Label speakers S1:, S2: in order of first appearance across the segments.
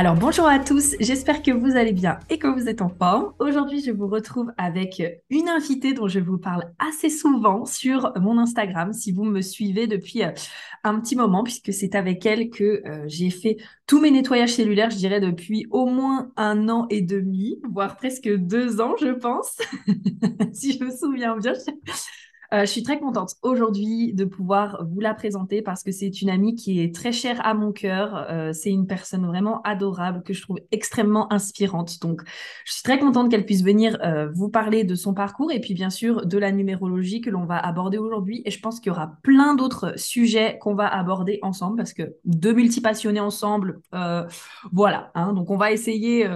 S1: Alors bonjour à tous, j'espère que vous allez bien et que vous êtes en forme. Aujourd'hui, je vous retrouve avec une invitée dont je vous parle assez souvent sur mon Instagram, si vous me suivez depuis euh, un petit moment, puisque c'est avec elle que euh, j'ai fait tous mes nettoyages cellulaires, je dirais depuis au moins un an et demi, voire presque deux ans, je pense, si je me souviens bien. Euh, je suis très contente aujourd'hui de pouvoir vous la présenter parce que c'est une amie qui est très chère à mon cœur. Euh, c'est une personne vraiment adorable que je trouve extrêmement inspirante. Donc, je suis très contente qu'elle puisse venir euh, vous parler de son parcours et puis bien sûr de la numérologie que l'on va aborder aujourd'hui. Et je pense qu'il y aura plein d'autres sujets qu'on va aborder ensemble parce que deux multipassionnés ensemble, voilà. Hein. donc, on va essayer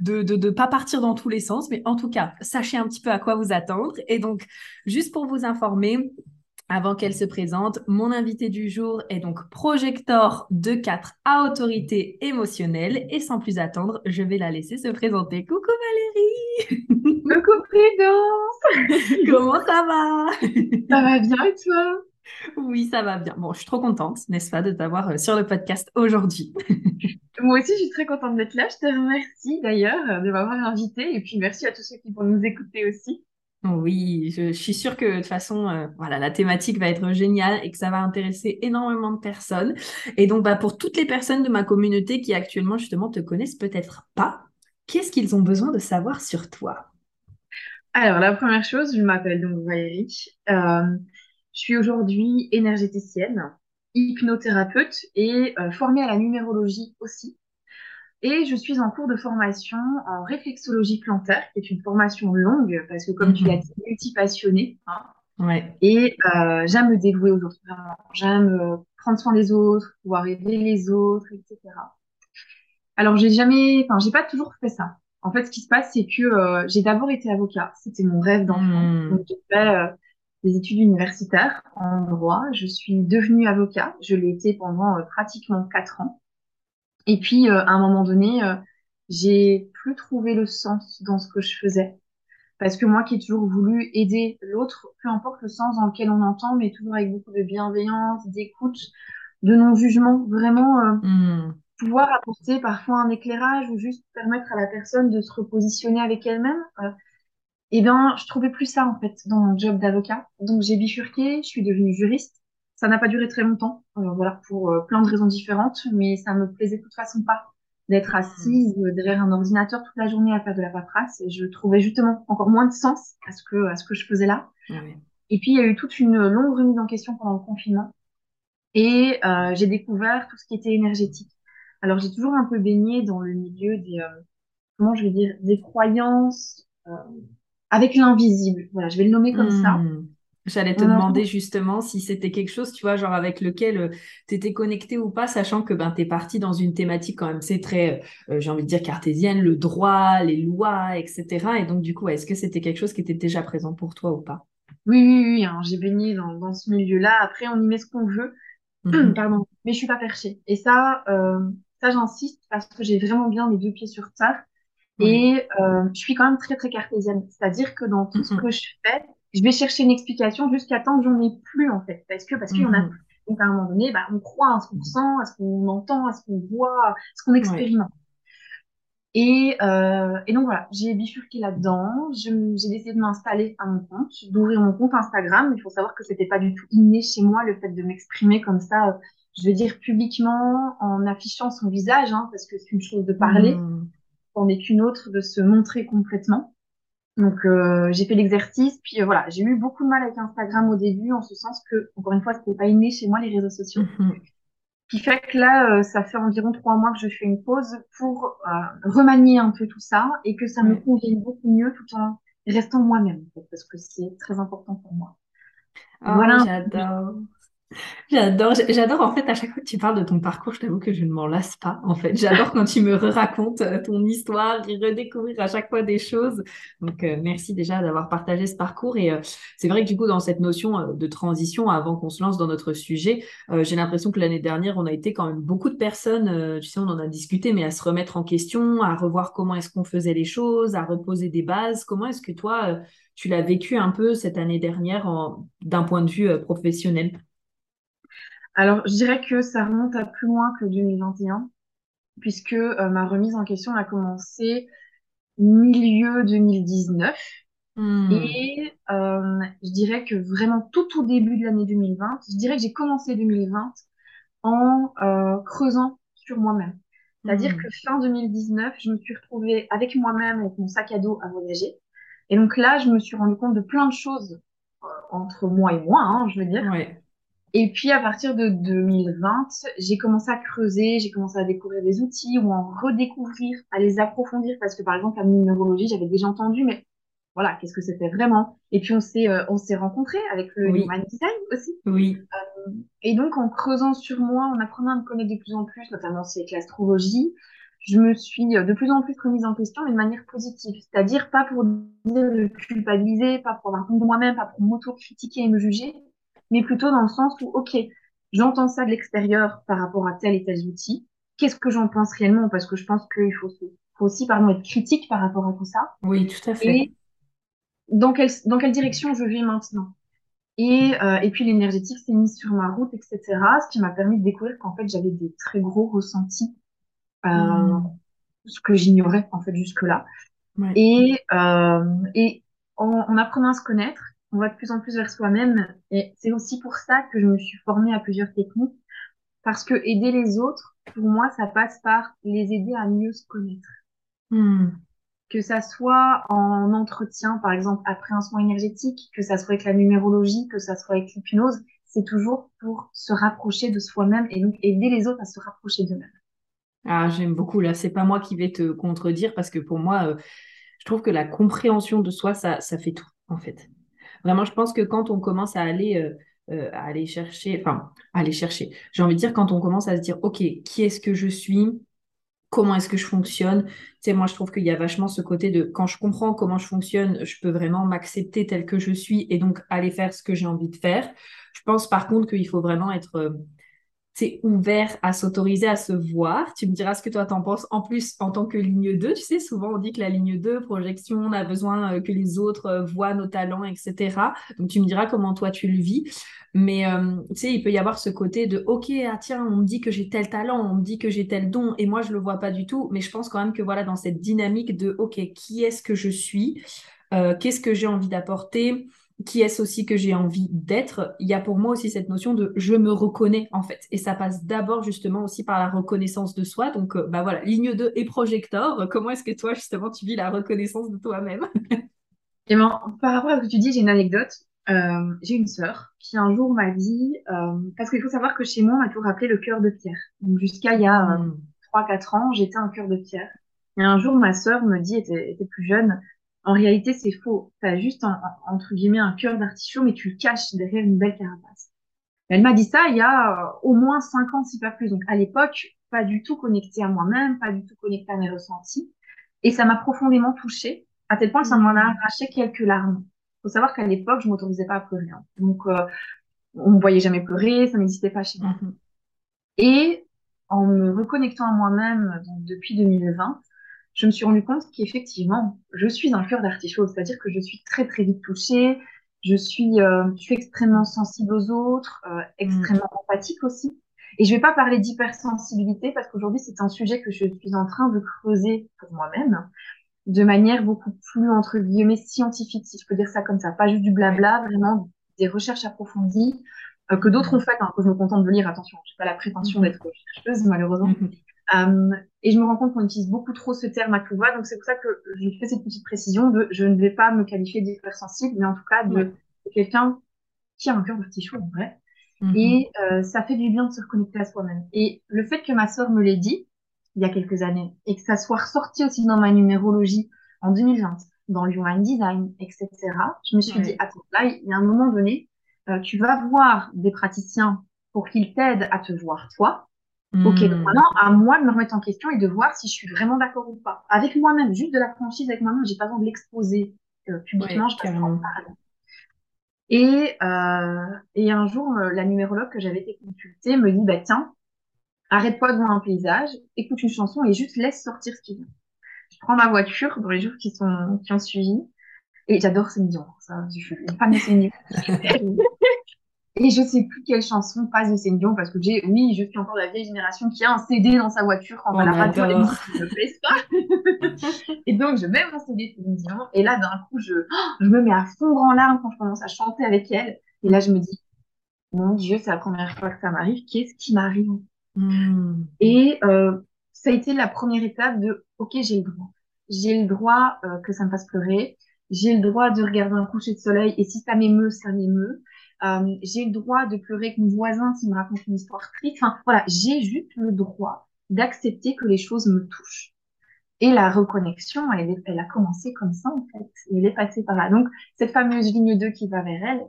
S1: de ne de, de pas partir dans tous les sens, mais en tout cas, sachez un petit peu à quoi vous attendre. Et donc, juste pour vous informer, avant qu'elle se présente, mon invité du jour est donc projecteur de 4 à autorité émotionnelle. Et sans plus attendre, je vais la laisser se présenter. Coucou Valérie
S2: Coucou Prudence
S1: Comment ça va?
S2: Ça va bien et toi?
S1: Oui, ça va bien. Bon, je suis trop contente, n'est-ce pas, de t'avoir euh, sur le podcast aujourd'hui.
S2: Moi aussi, je suis très contente d'être là. Je te remercie d'ailleurs de m'avoir invitée. Et puis, merci à tous ceux qui vont nous écouter aussi.
S1: Oui, je, suis sûre que de toute façon, euh, voilà, la thématique va être géniale et que ça va intéresser énormément de personnes. Et donc, bah, pour toutes les personnes de ma communauté qui actuellement justement te connaissent peut-être pas, qu'est-ce qu'ils ont besoin de savoir sur toi?
S2: Alors, la première chose, je m'appelle donc Valérie. Euh, je suis aujourd'hui énergéticienne, hypnothérapeute et euh, formée à la numérologie aussi. Et je suis en cours de formation en réflexologie plantaire, qui est une formation longue, parce que comme tu l'as mhm. dit, multi-passionnée. Hein.
S1: ouais.
S2: Et euh, j'aime me dévouer aux autres, vraiment. J'aime euh, prendre soin des autres, pouvoir aider les autres, etc. Alors, j'ai jamais, enfin, j'ai pas toujours fait ça. En fait, ce qui se passe, c'est que euh, j'ai d'abord été avocat. C'était mon rêve d'enfant. Mhm. Donc, j'ai fait des études universitaires en droit. Je suis devenue avocat. Je l'ai été pendant pratiquement quatre ans. Et puis, euh, à un moment donné, euh, j'ai plus trouvé le sens dans ce que je faisais. Parce que moi qui ai toujours voulu aider l'autre, peu importe le sens dans lequel on entend, mais toujours avec beaucoup de bienveillance, d'écoute, de non-jugement, vraiment euh, hmm. pouvoir apporter parfois un éclairage ou juste permettre à la personne de se repositionner avec elle-même. eh bien, je trouvais plus ça en fait dans mon job d'avocat. Donc j'ai bifurqué, je suis devenue juriste. Ça n'a pas duré très longtemps, euh, voilà, pour euh, plein de raisons différentes, mais ça me plaisait de toute façon pas d'être assise derrière un ordinateur toute la journée à faire de la paperasse. Et je trouvais justement encore moins de sens à ce que, à ce que je faisais là. Et puis, il y a eu toute une longue remise en question pendant le confinement. Et euh, j'ai découvert tout ce qui était énergétique. Alors, j'ai toujours un peu baigné dans le milieu des, comment je vais dire, des croyances avec l'invisible. Voilà, je vais le nommer comme ça.
S1: J'allais te demander justement si c'était quelque chose, tu vois, genre avec lequel euh, tu étais connecté ou pas, sachant que ben, tu es parti dans une thématique quand même, c'est très, euh, j'ai envie de dire, cartésienne, le droit, les lois, etc. Et donc, du coup, est-ce que c'était quelque chose qui était déjà présent pour toi ou pas?
S2: Oui, oui, oui, hein, j'ai baigné dans, dans ce milieu-là. Après, on y met ce qu'on veut. Mhm. Pardon, mais je suis pas perchée. Et ça, euh, ça j'insiste parce que j'ai vraiment bien les deux pieds sur terre. Et je suis quand même très, très cartésienne. C'est-à-dire que dans tout ce que je fais, je vais chercher une explication jusqu'à temps que j'en ai plus, en fait. Parce que, parce qu'il y en a mhm. plus. Donc, à un moment donné, bah, on croit à ce qu'on sent, à ce qu'on entend, à ce qu'on voit, à ce qu'on expérimente. Et, euh, et donc voilà, j'ai bifurqué là-dedans. J'ai décidé de m'installer à mon compte, d'ouvrir mon compte Instagram. Il faut savoir que c'était pas du tout inné chez moi le fait de m'exprimer comme ça, euh, je veux dire publiquement, en affichant son visage, hein, parce que c'est une chose de parler, mmh. c'en est qu'une autre de se montrer complètement. Donc euh, j'ai fait l'exercice, puis euh, voilà, j'ai eu beaucoup de mal avec Instagram au début, en ce sens que, encore une fois, c'était pas inné chez moi les réseaux sociaux. Mhm. Qui fait que là, euh, ça fait environ trois mois que je fais une pause pour remanier un peu tout ça et que ça me convienne beaucoup mieux tout en restant moi-même, parce que c'est très important pour moi.
S1: Oh, voilà. J'adore. J'adore, j'adore en fait à chaque fois que tu parles de ton parcours, je t'avoue que je ne m'en lasse pas en fait. J'adore quand tu me racontes euh, ton histoire et redécouvrir à chaque fois des choses. Donc euh, merci déjà d'avoir partagé ce parcours et euh, c'est vrai que du coup dans cette notion de transition avant qu'on se lance dans notre sujet, j'ai l'impression que l'année dernière on a été quand même beaucoup de personnes, tu sais on en a discuté, mais à se remettre en question, à revoir comment est-ce qu'on faisait les choses, à reposer des bases. Comment est-ce que toi tu l'as vécu un peu cette année dernière d'un point de vue professionnel?
S2: Alors, je dirais que ça remonte à plus loin que 2021, puisque euh, ma remise en question a commencé milieu 2019.
S1: Hmm.
S2: Et euh, je dirais que vraiment tout au début de l'année 2020, je dirais que j'ai commencé 2020 en euh, creusant sur moi-même. C'est-à-dire
S1: Hmm.
S2: que fin 2019, je me suis retrouvée avec moi-même, avec mon sac à dos à voyager. Et donc là, je me suis rendu compte de plein de choses entre moi et moi, hein, je veux dire.
S1: Ouais.
S2: Et puis à partir de 2020, j'ai commencé à creuser, j'ai commencé à découvrir des outils ou en redécouvrir, à les approfondir parce que par exemple la numérologie, j'avais déjà entendu, mais voilà, qu'est-ce que c'était vraiment? Et puis on s'est euh, on s'est rencontrés avec le
S1: Oui.
S2: Human Design aussi.
S1: Oui.
S2: Et donc en creusant sur moi, en apprenant à me connaître de plus en plus, notamment aussi avec l'astrologie, je me suis euh, de plus en plus remise en question, mais de manière positive. C'est-à-dire pas pour dire de culpabiliser, pas pour avoir honte de moi-même, pas pour m'auto-critiquer et me juger, mais plutôt dans le sens où, OK, j'entends ça de l'extérieur par rapport à tel et tel outil. Qu'est-ce que j'en pense réellement? Parce que je pense qu'il faut, faut aussi, pardon, être critique par rapport à tout ça.
S1: Oui, tout à fait.
S2: Et dans quelle, dans quelle direction je vais maintenant? Et, euh, et puis l'énergétique s'est mise sur ma route, etc. Ce qui m'a permis de découvrir qu'en fait, j'avais des très gros ressentis, euh,
S1: Hmm.
S2: ce que j'ignorais en fait jusque-là.
S1: Ouais.
S2: Et, euh, et en, en apprenant à se connaître, on va de plus en plus vers soi-même. Et c'est aussi pour ça que je me suis formée à plusieurs techniques. Parce que aider les autres, pour moi, ça passe par les aider à mieux se connaître.
S1: Hmm.
S2: Que ça soit en entretien, par exemple, après un soin énergétique, que ça soit avec la numérologie, que ça soit avec l'hypnose, c'est toujours pour se rapprocher de soi-même et donc aider les autres à se rapprocher d'eux-mêmes.
S1: Ah, j'aime beaucoup. Là, c'est pas moi qui vais te contredire parce que pour moi, euh, je trouve que la compréhension de soi, ça, ça fait tout, en fait. Vraiment, je pense que quand on commence à aller, euh, euh, aller chercher, enfin, aller chercher, j'ai envie de dire, quand on commence à se dire, OK, qui est-ce que je suis? Comment est-ce que je fonctionne? Tu sais, moi, je trouve qu'il y a vachement ce côté de quand je comprends comment je fonctionne, je peux vraiment m'accepter tel que je suis et donc aller faire ce que j'ai envie de faire. Je pense par contre qu'il faut vraiment être euh, c'est ouvert à s'autoriser à se voir. Tu me diras ce que toi t'en penses. En plus, en tant que ligne 2, tu sais, souvent on dit que la ligne 2, projection, on a besoin euh, que les autres euh, voient nos talents, etc. Donc tu me diras comment toi tu le vis. Mais euh, tu sais, il peut y avoir ce côté de OK, ah tiens, on me dit que j'ai tel talent, on me dit que j'ai tel don, et moi je le vois pas du tout. Mais je pense quand même que voilà, dans cette dynamique de OK, qui est-ce que je suis? Qu'est-ce que j'ai envie d'apporter? Qui est-ce aussi que j'ai envie d'être, il y a pour moi aussi cette notion de je me reconnais en fait. Et ça passe d'abord justement aussi par la reconnaissance de soi. Donc euh, bah voilà, ligne 2 et projecteur. Comment est-ce que toi justement tu vis la reconnaissance de toi-même?
S2: Et ben, par rapport à ce que tu dis, j'ai une anecdote. Euh, j'ai une sœur qui un jour m'a dit, euh, parce qu'il faut savoir que chez moi, on m'a toujours appelé le cœur de pierre. Donc jusqu'à il y a euh,
S1: Hmm.
S2: 3-4 ans, j'étais un cœur de pierre. Et un jour, ma sœur me dit, était, était plus jeune, en réalité, c'est faux. T'as juste, un- un- entre guillemets, un cœur d'artichaut, mais tu le caches derrière une belle carapace. Elle m'a dit ça il y a euh, au moins 5 ans, si pas plus. Donc à l'époque, pas du tout connectée à moi-même, pas du tout connectée à mes ressentis. Et ça m'a profondément touchée, à tel point que ça m'en a
S1: Hmm.
S2: arraché quelques larmes. Faut savoir qu'à l'époque, je m'autorisais pas à pleurer. hein. Donc, euh, on me voyait jamais pleurer, ça n'existait pas chez moi.
S1: Mhm.
S2: Et en me reconnectant à moi-même, donc depuis 2020, je me suis rendu compte qu'effectivement, je suis un cœur d'artichaut, c'est-à-dire que je suis très très vite touchée, je suis, euh, je suis extrêmement sensible aux autres, euh,
S1: Hmm.
S2: extrêmement empathique aussi. Et je vais pas parler d'hypersensibilité parce qu'aujourd'hui c'est un sujet que je suis en train de creuser pour moi-même de manière beaucoup plus entre guillemets scientifique, si je peux dire ça comme ça, pas juste du blabla, vraiment des recherches approfondies euh, que d'autres ont faites, hein, que je me contente de lire. Attention, j'ai pas la prétention
S1: Mhm.
S2: d'être chercheuse malheureusement.
S1: Mhm.
S2: Euh, et je me rends compte qu'on utilise beaucoup trop ce terme à tout va, donc c'est pour ça que je fais cette petite précision de je ne vais pas me qualifier d'hypersensible, mais en tout cas de,
S1: Ouais.
S2: de quelqu'un qui a un cœur d'artichaut en vrai.
S1: Mhm.
S2: Et euh, ça fait du bien de se reconnecter à soi-même. Et le fait que ma sœur me l'ait dit il y a quelques années et que ça soit ressorti aussi dans ma numérologie en 2020, dans le Human Design, etc., je me suis dit, attends, là, il y a un moment donné, euh, tu vas voir des praticiens pour qu'il t'aide à te voir toi. Ok, donc hmm. maintenant, à moi de me remettre en question et de voir si je suis vraiment d'accord ou pas. Avec moi-même, juste de la franchise avec moi-même, j'ai pas besoin de l'exposer euh, publiquement, je carrément. Et, euh, et un jour, euh, la numérologue que j'avais été consultée me dit, bah tiens, arrête-toi devant un paysage, écoute une chanson et juste laisse sortir ce qui vient. Je prends ma voiture dans les jours qui sont qui ont suivi et j'adore Céline Dion. Ça, je suis une fan de Céline Et je sais plus quelle chanson passe de Céline Dion parce que j'ai, oui, je suis encore la vieille génération qui a un CD dans sa voiture quand on va la radio et ne plaise pas? et donc, je mets mon CD Céline Dion et là, d'un coup, je, je me mets à fondre en larmes quand je commence à chanter avec elle. Et là, je me dis, mon Dieu, c'est la première fois que ça m'arrive. Qu'est-ce qui m'arrive? Hmm. Et euh, ça a été la première étape de, ok, j'ai le droit. J'ai le droit euh, que ça me fasse pleurer. J'ai le droit de regarder un coucher de soleil et si ça m'émeut, ça m'émeut. Euh, j'ai le droit de pleurer avec mon voisin s'il me raconte une histoire triste. Enfin, voilà, j'ai juste le droit d'accepter que les choses me touchent. Et la reconnexion, elle, a commencé comme ça, en fait. Elle est passée par là. Donc, cette fameuse ligne 2 qui va vers elle,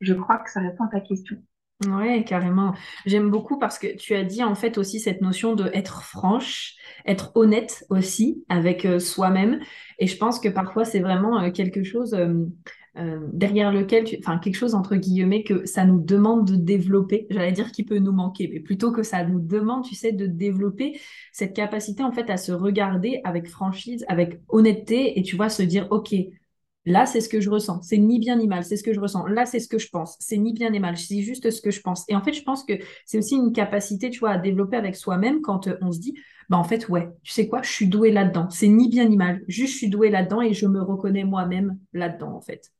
S2: je crois que ça répond à ta question.
S1: Oui, carrément. J'aime beaucoup parce que tu as dit en fait aussi cette notion de être franche, être honnête aussi avec euh, soi-même. Et je pense que parfois c'est vraiment euh, quelque chose euh, derrière lequel, tu... enfin quelque chose entre guillemets que ça nous demande de développer, j'allais dire qui peut nous manquer, mais plutôt que ça nous demande, tu sais, de développer cette capacité en fait à se regarder avec franchise, avec honnêteté et tu vois se dire ok, là c'est ce que je ressens, c'est ni bien ni mal, c'est ce que je ressens, là c'est ce que je pense, c'est ni bien ni mal, c'est juste ce que je pense. Et en fait, je pense que c'est aussi une capacité, tu vois, à développer avec soi-même quand euh, on se dit bah en fait ouais, tu sais quoi, je suis douée là-dedans, c'est ni bien ni mal, juste je suis douée là-dedans et je me reconnais moi-même là-dedans en fait.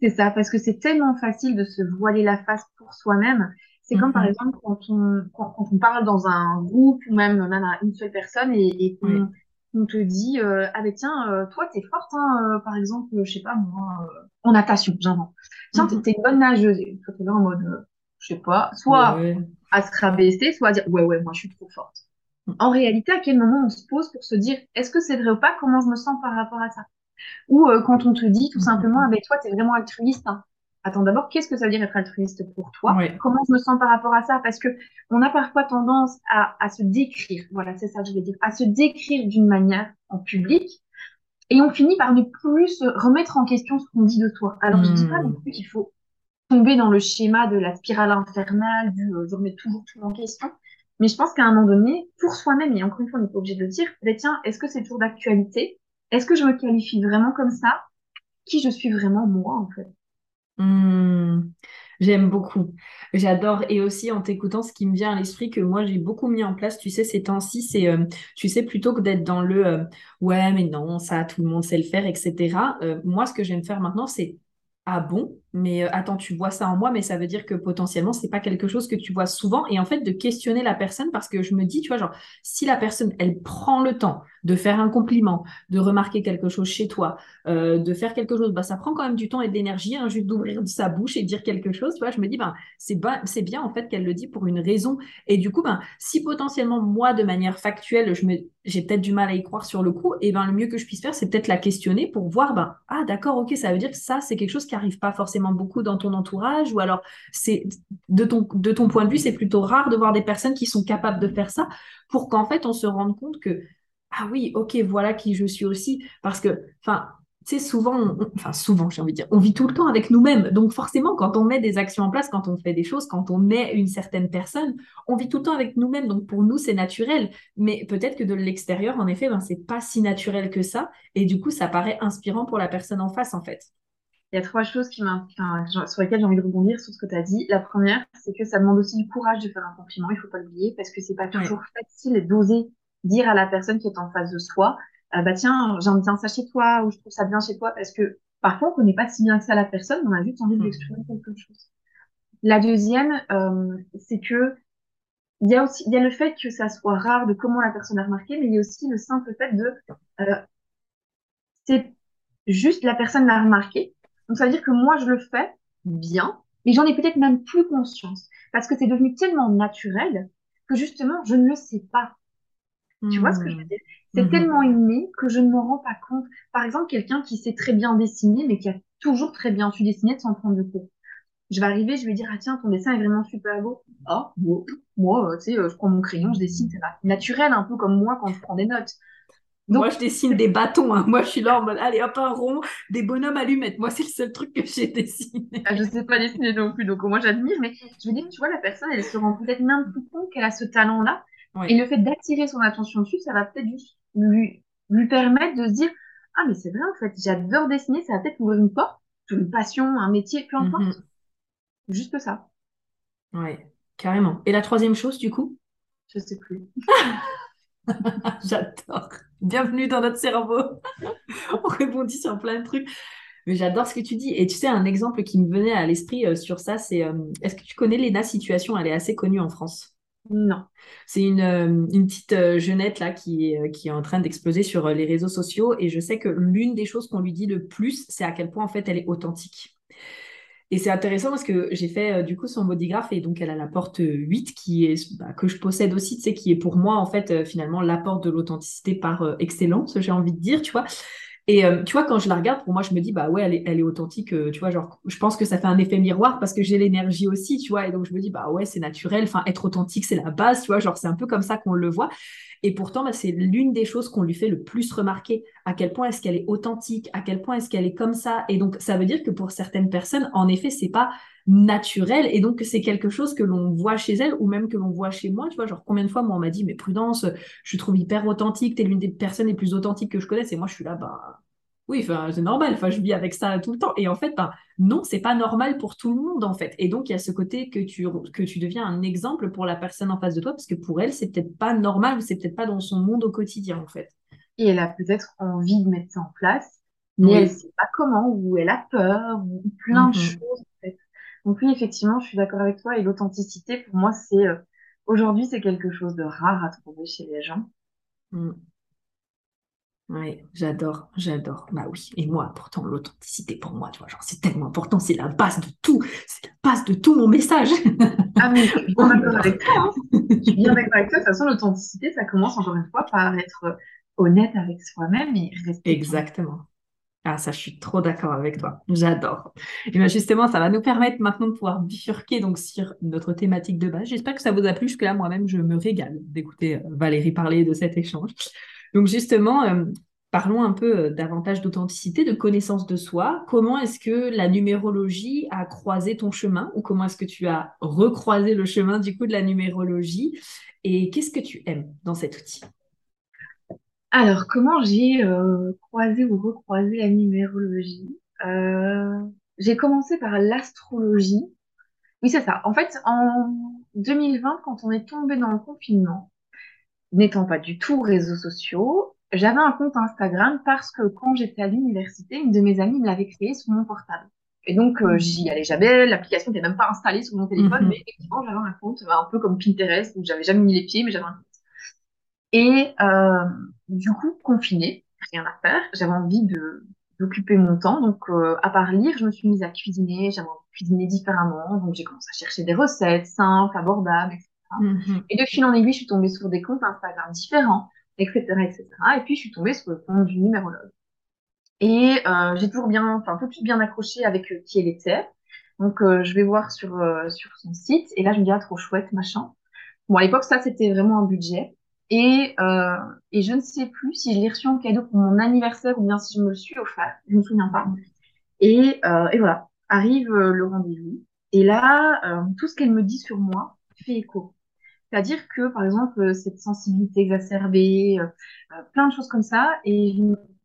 S2: C'est ça, parce que c'est tellement facile de se voiler la face pour soi-même. C'est comme par mhm. exemple quand on, quand, on parle dans un groupe ou même, même à une seule personne et, et qu'on te dit euh, ah ben tiens euh, toi t'es forte hein, euh, par exemple je sais pas moi en natation j'invente tiens mm t'es une bonne nageuse et toi t'es là en mode je sais pas soit à se rabaisser soit à dire ouais ouais moi je suis trop forte en réalité à quel moment on se pose pour se dire est-ce que c'est vrai ou pas? Comment je me sens par rapport à ça? Ou euh, quand on te dit tout simplement, avec toi, tu es vraiment altruiste. Hein. Attends, d'abord, qu'est-ce que ça veut dire être altruiste pour toi? Comment je me sens par rapport à ça? Parce que on a parfois tendance à, à se décrire, voilà, c'est ça que je vais dire, à se décrire d'une manière en public, et on finit par ne plus se remettre en question ce qu'on dit de toi. Alors, je dis pas non hmm. plus qu'il faut tomber dans le schéma de la spirale infernale, du euh, je remets toujours tout en question. Mais je pense qu'à un moment donné, pour soi-même, et encore une fois, on n'est pas obligé de le dire, ben tiens, est-ce que c'est toujours d'actualité? Est-ce que je me qualifie vraiment comme ça? Qui je suis vraiment moi, en fait?
S1: Hmm, J'aime beaucoup. J'adore. Et aussi, en t'écoutant, ce qui me vient à l'esprit que moi, j'ai beaucoup mis en place, tu sais, ces temps-ci, c'est, euh, tu sais, plutôt que d'être dans le euh, ouais, mais non, ça, tout le monde sait le faire, etc. Euh, moi, ce que j'aime faire maintenant, c'est ah bon, mais euh, attends, tu vois ça en moi, mais ça veut dire que potentiellement, c'est pas quelque chose que tu vois souvent. Et en fait, de questionner la personne parce que je me dis, tu vois, genre, si la personne, elle prend le temps de faire un compliment, de remarquer quelque chose chez toi, euh, de faire quelque chose, bah, ça prend quand même du temps et de l'énergie, hein, juste d'ouvrir sa bouche et de dire quelque chose, tu vois. Je me dis, ben, c'est bien, en fait, qu'elle le dit pour une raison. Et du coup, ben, si potentiellement, moi, de manière factuelle, je me, j'ai peut-être du mal à y croire sur le coup, et ben, le mieux que je puisse faire, c'est peut-être la questionner pour voir, ben, ah, d'accord, ok, ça veut dire que ça, c'est quelque chose qui arrive pas forcément beaucoup dans ton entourage ou alors c'est de ton, de ton point de vue, c'est plutôt rare de voir des personnes qui sont capables de faire ça pour qu'en fait on se rende compte que ah oui, ok, voilà qui je suis aussi parce que enfin c'est souvent, enfin souvent, j'ai envie de dire, on vit tout le temps avec nous-mêmes. Donc forcément, quand on met des actions en place, quand on fait des choses, quand on met une certaine personne, on vit tout le temps avec nous-mêmes. Donc pour nous, c'est naturel. Mais peut-être que de l'extérieur, en effet, ben, c'est pas si naturel que ça. Et du coup, ça paraît inspirant pour la personne en face, en fait.
S2: Il y a trois choses qui enfin, sur lesquelles j'ai envie de rebondir sur ce que tu as dit. La première, c'est que ça demande aussi du courage de faire un compliment, il faut pas l'oublier, parce que c'est pas toujours facile d'oser dire à la personne qui est en face de soi, euh, bah tiens, j'aime bien ça chez toi, ou je trouve ça bien chez toi, parce que parfois on connaît pas si bien que ça la personne, on a juste envie de lui exprimer quelque chose. La deuxième, euh, c'est que il y a aussi, il y a le fait que ça soit rare de comment la personne a remarqué, mais il y a aussi le simple fait de, euh, c'est juste la personne l'a remarqué, donc, ça veut dire que moi, je le fais bien, mais j'en ai peut-être même plus conscience. Parce que c'est devenu tellement naturel que justement, je ne le sais pas. Tu vois ce que je veux dire? C'est mmh. tellement inné que je ne me rends pas compte. Par exemple, quelqu'un qui sait très bien dessiner, mais qui a toujours très bien su dessiner sans prendre de cours. Je vais arriver, je vais dire, ah tiens, ton dessin est vraiment super beau. Ah, bon, moi, tu sais, je prends mon crayon, je dessine, c'est naturel, un peu comme moi quand je prends des notes.
S1: Moi, je dessine des bâtons. Hein. Moi, je suis là en mode, allez, hop, un rond, des bonhommes allumettes. Moi, c'est le seul truc que j'ai dessiné.
S2: Ah, je sais pas dessiner non plus, donc moi, j'admire. Mais je veux dire, tu vois, la personne, elle se rend peut-être même plus compte qu'elle a ce talent-là. Et le fait d'attirer son attention dessus, ça va peut-être juste lui, lui permettre de se dire, ah, mais c'est vrai, en fait, j'adore dessiner, ça va peut-être ouvrir une porte, une passion, un métier, peu importe. Mhm. Juste ça.
S1: Ouais, carrément. Et la troisième chose, du coup?
S2: Je sais plus.
S1: J'adore. Bienvenue dans notre cerveau. On répondit sur plein de trucs. Mais j'adore ce que tu dis. Et tu sais, un exemple qui me venait à l'esprit euh, sur ça, c'est euh, est-ce que tu connais Lena Situation? Elle est assez connue en France.
S2: Non.
S1: C'est une, euh, une, petite jeunette là qui est, qui est en train d'exploser sur les réseaux sociaux. Et je sais que l'une des choses qu'on lui dit le plus, c'est à quel point en fait elle est authentique. Et c'est intéressant parce que j'ai fait euh, du coup son bodygraph et donc elle a la porte 8 qui est bah, que je possède aussi, tu qui est pour moi en fait euh, finalement l'apport de l'authenticité par euh, excellence, j'ai envie de dire, tu vois. Et tu vois, quand je la regarde, pour moi, je me dis, bah ouais, elle est, elle est authentique, tu vois, genre, je pense que ça fait un effet miroir parce que j'ai l'énergie aussi, tu vois, et donc je me dis, bah ouais, c'est naturel, enfin, être authentique, c'est la base, tu vois, genre, c'est un peu comme ça qu'on le voit. Et pourtant, bah, c'est l'une des choses qu'on lui fait le plus remarquer. À quel point est-ce qu'elle est authentique À quel point est-ce qu'elle est comme ça Et donc, ça veut dire que pour certaines personnes, en effet, c'est pas naturel et donc c'est quelque chose que l'on voit chez elle ou même que l'on voit chez moi tu vois genre combien de fois moi on m'a dit mais Prudence je trouve hyper authentique t'es l'une des personnes les plus authentiques que je connaisse et moi je suis là bah oui, c'est normal, enfin, je vis avec ça tout le temps. Et en fait, ben, non, c'est pas normal pour tout le monde, en fait. Et donc, il y a ce côté que tu, que tu deviens un exemple pour la personne en face de toi, parce que pour elle, c'est peut-être pas normal ou c'est peut-être pas dans son monde au quotidien, en fait.
S2: Et elle a peut-être envie de mettre ça en place, mais elle sait pas comment, ou elle a peur, ou plein de mm-hmm. choses, en fait. Donc oui, effectivement, je suis d'accord avec toi. Et l'authenticité, pour moi, c'est euh, aujourd'hui, c'est quelque chose de rare à trouver chez les gens. Mm.
S1: Oui, j'adore, j'adore. Bah oui. Et moi, pourtant, l'authenticité pour moi, tu vois, genre, c'est tellement important, c'est la base de tout, c'est la base de tout mon message.
S2: Ah, mais je suis bien d'accord avec toi. Hein. Je suis bien d'accord avec toi. De toute façon, l'authenticité, ça commence encore une fois par être honnête avec soi-même et respecter.
S1: Exactement. Ah, ça, je suis trop d'accord avec toi. J'adore. Et bien justement, ça va nous permettre maintenant de pouvoir bifurquer donc sur notre thématique de base. J'espère que ça vous a plu. Jusque là, moi-même, je me régale d'écouter euh, Valérie parler de cet échange. Donc justement, euh, parlons un peu euh, davantage d'authenticité, de connaissance de soi. Comment est-ce que la numérologie a croisé ton chemin ou comment est-ce que tu as recroisé le chemin du coup de la numérologie? Et qu'est-ce que tu aimes dans cet outil?
S2: Alors, comment j'ai euh, croisé ou recroisé la numérologie? J'ai commencé par l'astrologie. Oui, c'est ça. En fait, en 2020, quand on est tombé dans le confinement, n'étant pas du tout réseaux sociaux, j'avais un compte Instagram parce que quand j'étais à l'université, une de mes amies me l'avait créé sur mon portable. Et donc, euh, j'y allais jamais. L'application n'était même pas installée sur mon téléphone, mhm. mais effectivement, j'avais un compte un peu comme Pinterest où j'avais jamais mis les pieds, mais j'avais un compte. Et euh, du coup, confinée, rien à faire, j'avais envie de d'occuper mon temps. Donc, euh, à part lire, je me suis mise à cuisiner. J'avais envie de cuisiner différemment. Donc, j'ai commencé à chercher des recettes simples, abordables, etc. Mhm. Et de fil en aiguille, je suis tombée sur des comptes Instagram différents, etc., etc. Et puis, je suis tombée sur le compte du numérologue. Et euh, j'ai toujours bien, enfin, tout de suite bien accroché avec euh, qui elle était. Donc, euh, je vais voir sur, euh, sur son site. Et là, je me dis, ah, trop chouette, machin. Bon, à l'époque, ça, c'était vraiment un budget. Et, euh, et je ne sais plus si je l'ai reçu en cadeau pour mon anniversaire ou bien si je me le suis offert. Je ne me souviens pas. Et, et voilà, arrive le rendez-vous. Et là, tout ce qu'elle me dit sur moi fait écho. C'est-à-dire que, par exemple, euh, cette sensibilité exacerbée, euh, euh, plein de choses comme ça. Et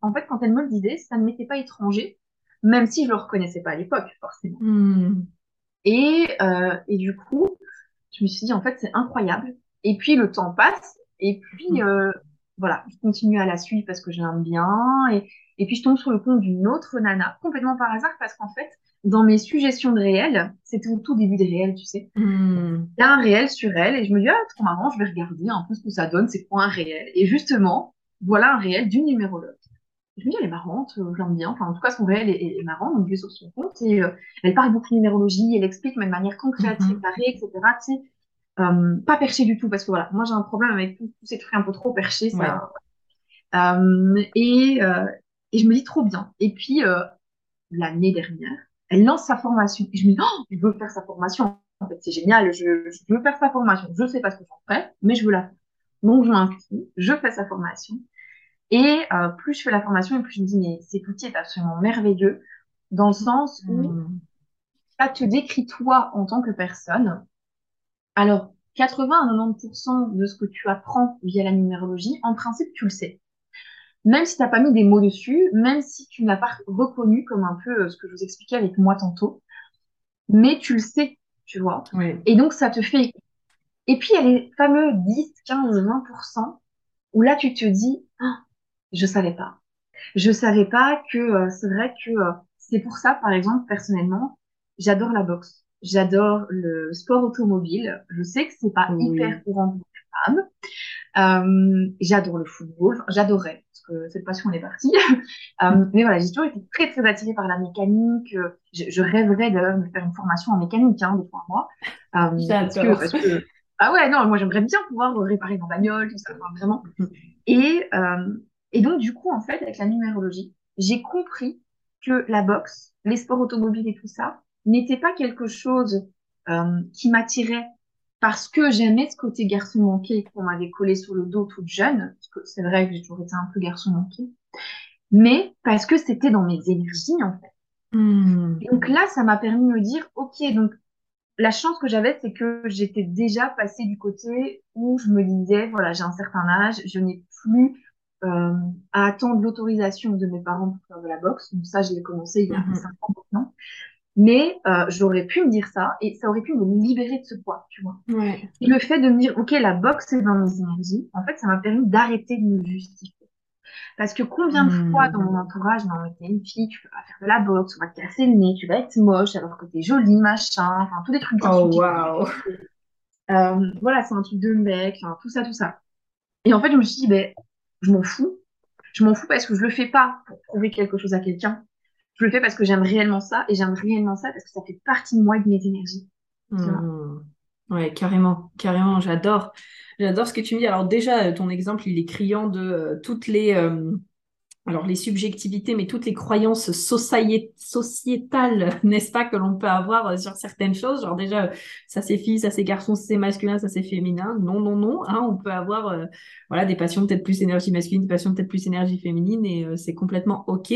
S2: en fait, quand elle me le disait, ça ne m'était pas étranger, même si je le reconnaissais pas à l'époque, forcément. Hmm. Et, et du coup, je me suis dit, en fait, c'est incroyable. Et puis, le temps passe. Et puis, hmm. voilà, je continue à la suivre parce que j'aime bien. Et, et puis, je tombe sur le compte d'une autre nana, complètement par hasard, parce qu'en fait, dans mes suggestions de réel, c'était au tout début des réels, tu sais. Hmm. Il y a un réel sur elle et je me dis, ah, trop marrant, je vais regarder un peu ce que ça donne, c'est quoi un réel? Et justement, voilà un réel d'une numérologue. je me dis, elle est marrante, euh, j'aime bien. Enfin, en tout cas, son réel est, marrant, donc je vais sur son compte et euh, elle parle beaucoup de numérologie, elle explique, mais de manière concrète, mm etc. Tu sais. Euh, pas perché du tout, parce que voilà, moi j'ai un problème avec tous ces trucs un peu trop perchés. Ça, et, et je me dis trop bien. Et puis, l'année dernière, elle lance sa formation. Et je me dis, oh, je veux faire sa formation. En fait, c'est génial, je, veux faire sa formation. Je sais pas ce que j'en fais, mais je veux la faire. Donc, je m'inscris, je fais sa formation. Et euh, plus je fais la formation, et plus je me dis, mais cet outil est absolument merveilleux, dans le sens où mmh. ça te décrit toi en tant que personne. Alors, 80 à 90% de ce que tu apprends via la numérologie, en principe, tu le sais. Même si tu n'as pas mis des mots dessus, même si tu ne l'as pas reconnu comme un peu euh, ce que je vous expliquais avec moi tantôt, mais tu le sais, tu vois. Et donc, ça te fait... Et puis, il y a les fameux 10, 15, 20% où là, tu te dis, ah, je savais pas. Je savais pas que euh, c'est vrai que euh, c'est pour ça, par exemple, personnellement, j'adore la boxe J'adore le sport automobile. Je sais que c'est pas hyper courant pour les femmes. Euh, j'adore le football. J'adorais parce que cette passion elle est partie. euh, mais voilà, j'ai toujours été très très attirée par la mécanique. Je, je rêverais de me faire une formation en mécanique hein, de trois mois. Euh, parce que, parce que ah ouais non, moi j'aimerais bien pouvoir réparer ma bagnole, tout ça, vraiment. Et euh, et donc du coup en fait avec la numérologie, j'ai compris que la boxe, les sports automobiles et tout ça, n'était pas quelque chose euh, qui m'attirait parce que j'aimais ce côté garçon manqué qu'on m'avait collé sur le dos toute jeune, parce que c'est vrai que j'ai toujours été un peu garçon manqué, mais parce que c'était dans mes énergies en fait.
S1: Hmm.
S2: donc là, ça m'a permis de me dire, ok, donc la chance que j'avais, c'est que j'étais déjà passée du côté où je me disais, voilà, j'ai un certain âge, je n'ai plus euh, à attendre l'autorisation de mes parents pour faire de la boxe. Donc ça, je l'ai commencé il y a mmh. 5 ans maintenant. Mais euh, j'aurais pu me dire ça et ça aurait pu me libérer de ce poids, tu vois.
S1: Ouais.
S2: Et le fait de me dire, ok, la boxe c'est dans mes énergies, en fait, ça m'a permis d'arrêter de me justifier. Parce que combien de hmm. fois dans mon entourage, non, t'es une fille, tu peux pas faire de la boxe, on va te casser le nez, tu vas être moche alors que t'es jolie, machin, enfin, tous les trucs.
S1: Oh, waouh!
S2: Euh, voilà, c'est un truc de mec, enfin, tout ça, tout ça. Et en fait, je me suis dit, ben, je m'en fous. Je m'en fous parce que je le fais pas pour prouver quelque chose à quelqu'un je le fais parce que j'aime réellement ça et j'aime réellement ça parce que ça fait partie de moi de mes énergies.
S1: Mmh. Ouais, carrément, carrément, j'adore. J'adore ce que tu me dis. Alors déjà, ton exemple, il est criant de euh, toutes les, euh, alors les subjectivités, mais toutes les croyances sociétales, n'est-ce pas, que l'on peut avoir euh, sur certaines choses. Genre déjà, ça c'est fille, ça c'est garçon, ça c'est masculin, ça c'est féminin. Non, non, non. Hein, on peut avoir euh, voilà des passions peut-être plus énergie masculine, des passions peut-être plus énergie féminine, et euh, c'est complètement ok.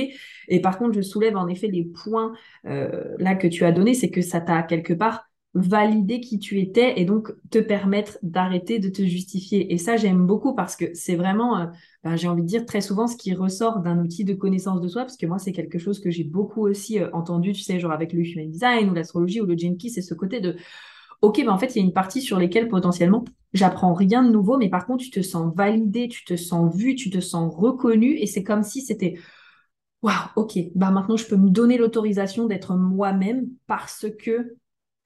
S1: Et par contre, je soulève en effet les points là que tu as donnés, c'est que ça t'a quelque part valider qui tu étais et donc te permettre d'arrêter de te justifier. Et ça, j'aime beaucoup parce que c'est vraiment, euh, ben, j'ai envie de dire très souvent ce qui ressort d'un outil de connaissance de soi, parce que moi, c'est quelque chose que j'ai beaucoup aussi euh, entendu, tu sais, genre avec le human design ou l'astrologie ou le Genki, c'est ce côté de, ok, mais en fait, il y a une partie sur lesquelles potentiellement, j'apprends rien de nouveau, mais par contre, tu te sens validé, tu te sens vu, tu te sens reconnu, et c'est comme si c'était, waouh, ok, bah maintenant, je peux me donner l'autorisation d'être moi-même parce que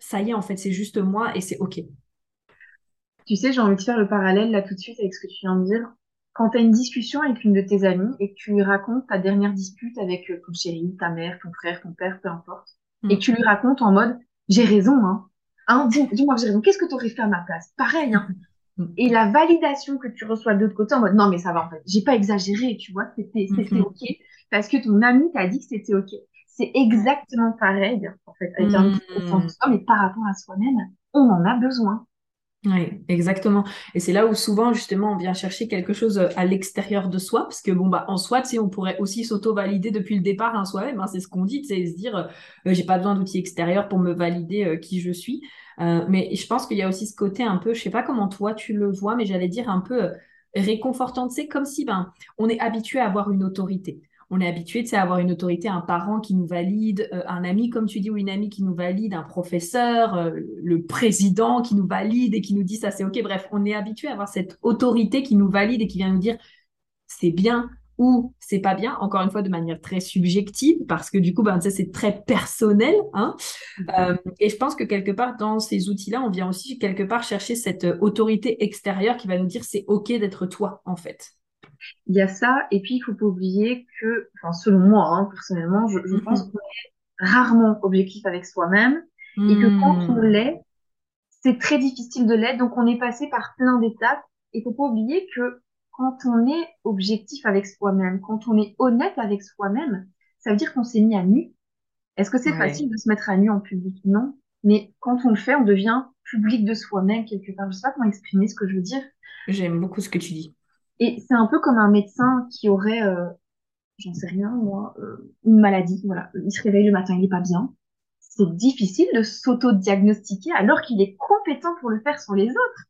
S1: ça y est, en fait, c'est juste moi et c'est OK.
S2: Tu sais, j'ai envie de faire le parallèle là tout de suite avec ce que tu viens de dire. Quand tu as une discussion avec une de tes amies et que tu lui racontes ta dernière dispute avec euh, ton chéri, ta mère, ton frère, ton père, peu importe, et que tu lui racontes en mode j'ai raison, hein. hein dis-moi que j'ai raison, qu'est-ce que tu aurais fait à ma place? Pareil, hein. Et la validation que tu reçois de l'autre côté en mode non, mais ça va en fait, j'ai pas exagéré, tu vois, c'était mm-hmm. OK parce que ton ami t'a dit que c'était OK c'est exactement pareil, en fait, avec un mmh. soi, mais par rapport à soi-même, on en a besoin.
S1: Oui, exactement. Et c'est là où souvent, justement, on vient chercher quelque chose euh, à l'extérieur de soi, parce que bon, bah, en soi, tu sais, on pourrait aussi s'auto-valider depuis le départ à soi-même. Hein, c'est ce qu'on dit, c'est se dire, euh, euh, j'ai pas besoin d'outils extérieurs pour me valider qui je suis. mais je pense qu'il y a aussi ce côté un peu, je sais pas comment toi tu le vois, mais j'allais dire un peu réconfortant, c'est comme si ben, on est habitué à avoir une autorité on est habitué à avoir une autorité, un parent qui nous valide, euh, un ami, comme tu dis, ou une amie qui nous valide, un professeur, euh, le président qui nous valide et qui nous dit ça c'est OK. Bref, on est habitué à avoir cette autorité qui nous valide et qui vient nous dire c'est bien ou c'est pas bien, encore une fois de manière très subjective, parce que du coup, ben, c'est très personnel. Hein euh, et je pense que quelque part, dans ces outils-là, on vient aussi quelque part chercher cette autorité extérieure qui va nous dire c'est OK d'être toi, en fait.
S2: Il y a ça, et puis il faut pas oublier que, enfin, selon moi, hein, personnellement, je, je pense mhm. qu'on est rarement objectif avec soi-même, et que quand on hmm. l'est, c'est très difficile de l'être, donc on est passé par plein d'étapes, et faut pas oublier que quand on est objectif avec soi-même, quand on est honnête avec soi-même, ça veut dire qu'on s'est mis à nu. Est-ce que c'est facile de se mettre à nu en public? Non. Mais quand on le fait, on devient public de soi-même quelque part. Je sais pas comment exprimer ce que je veux dire.
S1: J'aime beaucoup ce que tu dis.
S2: Et c'est un peu comme un médecin qui aurait, euh, j'en sais rien moi, euh, une maladie. Voilà, il se réveille le matin, il n'est pas bien. C'est difficile de s'auto-diagnostiquer alors qu'il est compétent pour le faire sur les autres.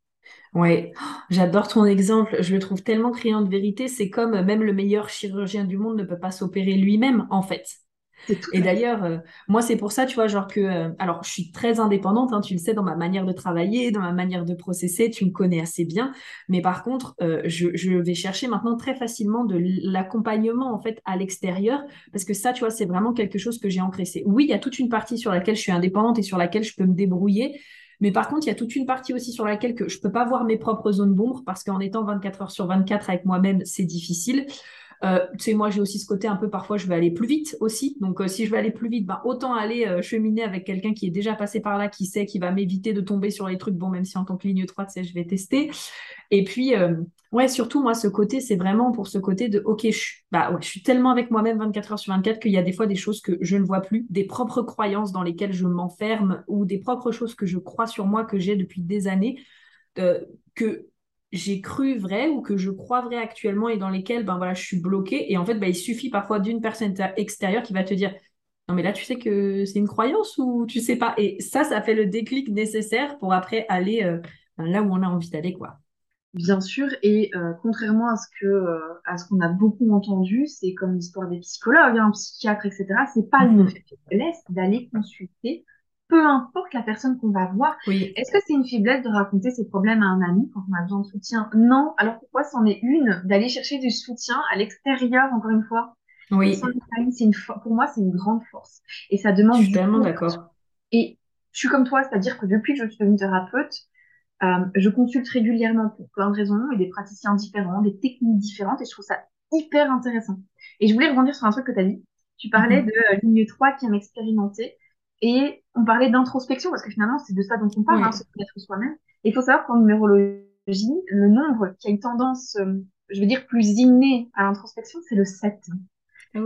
S1: Ouais, j'adore ton exemple. Je le trouve tellement criant de vérité. C'est comme même le meilleur chirurgien du monde ne peut pas s'opérer lui-même, en fait. Et d'ailleurs, euh, moi, c'est pour ça, tu vois, genre que, euh, alors, je suis très indépendante, hein, tu le sais, dans ma manière de travailler, dans ma manière de processer, tu me connais assez bien. Mais par contre, euh, je, je, vais chercher maintenant très facilement de l'accompagnement, en fait, à l'extérieur, parce que ça, tu vois, c'est vraiment quelque chose que j'ai ancré. Oui, il y a toute une partie sur laquelle je suis indépendante et sur laquelle je peux me débrouiller. Mais par contre, il y a toute une partie aussi sur laquelle que je peux pas voir mes propres zones d'ombre parce qu'en étant 24 heures sur 24 avec moi-même, c'est difficile. Euh, tu sais, moi, j'ai aussi ce côté un peu, parfois, je vais aller plus vite aussi. Donc, euh, si je vais aller plus vite, ben, autant aller euh, cheminer avec quelqu'un qui est déjà passé par là, qui sait, qui va m'éviter de tomber sur les trucs. Bon, même si en tant que ligne 3, tu sais, je vais tester. Et puis, ouais, surtout, moi, ce côté, c'est vraiment pour ce côté de, OK, je, bah, ouais, je suis tellement avec moi-même 24 heures sur 24 qu'il y a des fois des choses que je ne vois plus, des propres croyances dans lesquelles je m'enferme ou des propres choses que je crois sur moi que j'ai depuis des années. que j'ai cru vrai ou que je crois vrai actuellement et dans lesquels ben voilà je suis bloquée. Et en fait ben, il suffit parfois d'une personne extérieure qui va te dire non mais là tu sais que c'est une croyance ou tu sais pas? Et ça ça fait le déclic nécessaire pour après aller euh, là où on a envie d'aller quoi.
S2: Bien sûr. Et euh, contrairement à ce que euh, à ce qu'on a beaucoup entendu c'est comme l'histoire des psychologues un hein, psychiatre etc c'est pas une mm-hmm. faiblesse d'aller consulter peu importe la personne qu'on va voir. Est-ce que c'est une faiblesse de raconter ses problèmes à un ami quand on a besoin de soutien? Non. Alors pourquoi c'en est une d'aller chercher du soutien à l'extérieur, encore une fois?
S1: Oui.
S2: Une, pour moi, c'est une grande force. Et ça demande.
S1: Je suis tellement d'accord.
S2: Et je suis comme toi, c'est-à-dire que depuis que je suis devenue thérapeute, euh, je consulte régulièrement pour plein de raisons et des praticiens différents, des techniques différentes, et je trouve ça hyper intéressant. Et je voulais rebondir sur un truc que tu as dit. Tu parlais mhm. de euh, ligne 3 qui aime expérimenter. Et on parlait d'introspection, parce que finalement, c'est de ça dont on parle, hein, se connaître soi-même. Et il faut savoir qu'en numérologie, le nombre qui a une tendance, euh, je veux dire, plus innée à l'introspection, c'est le 7.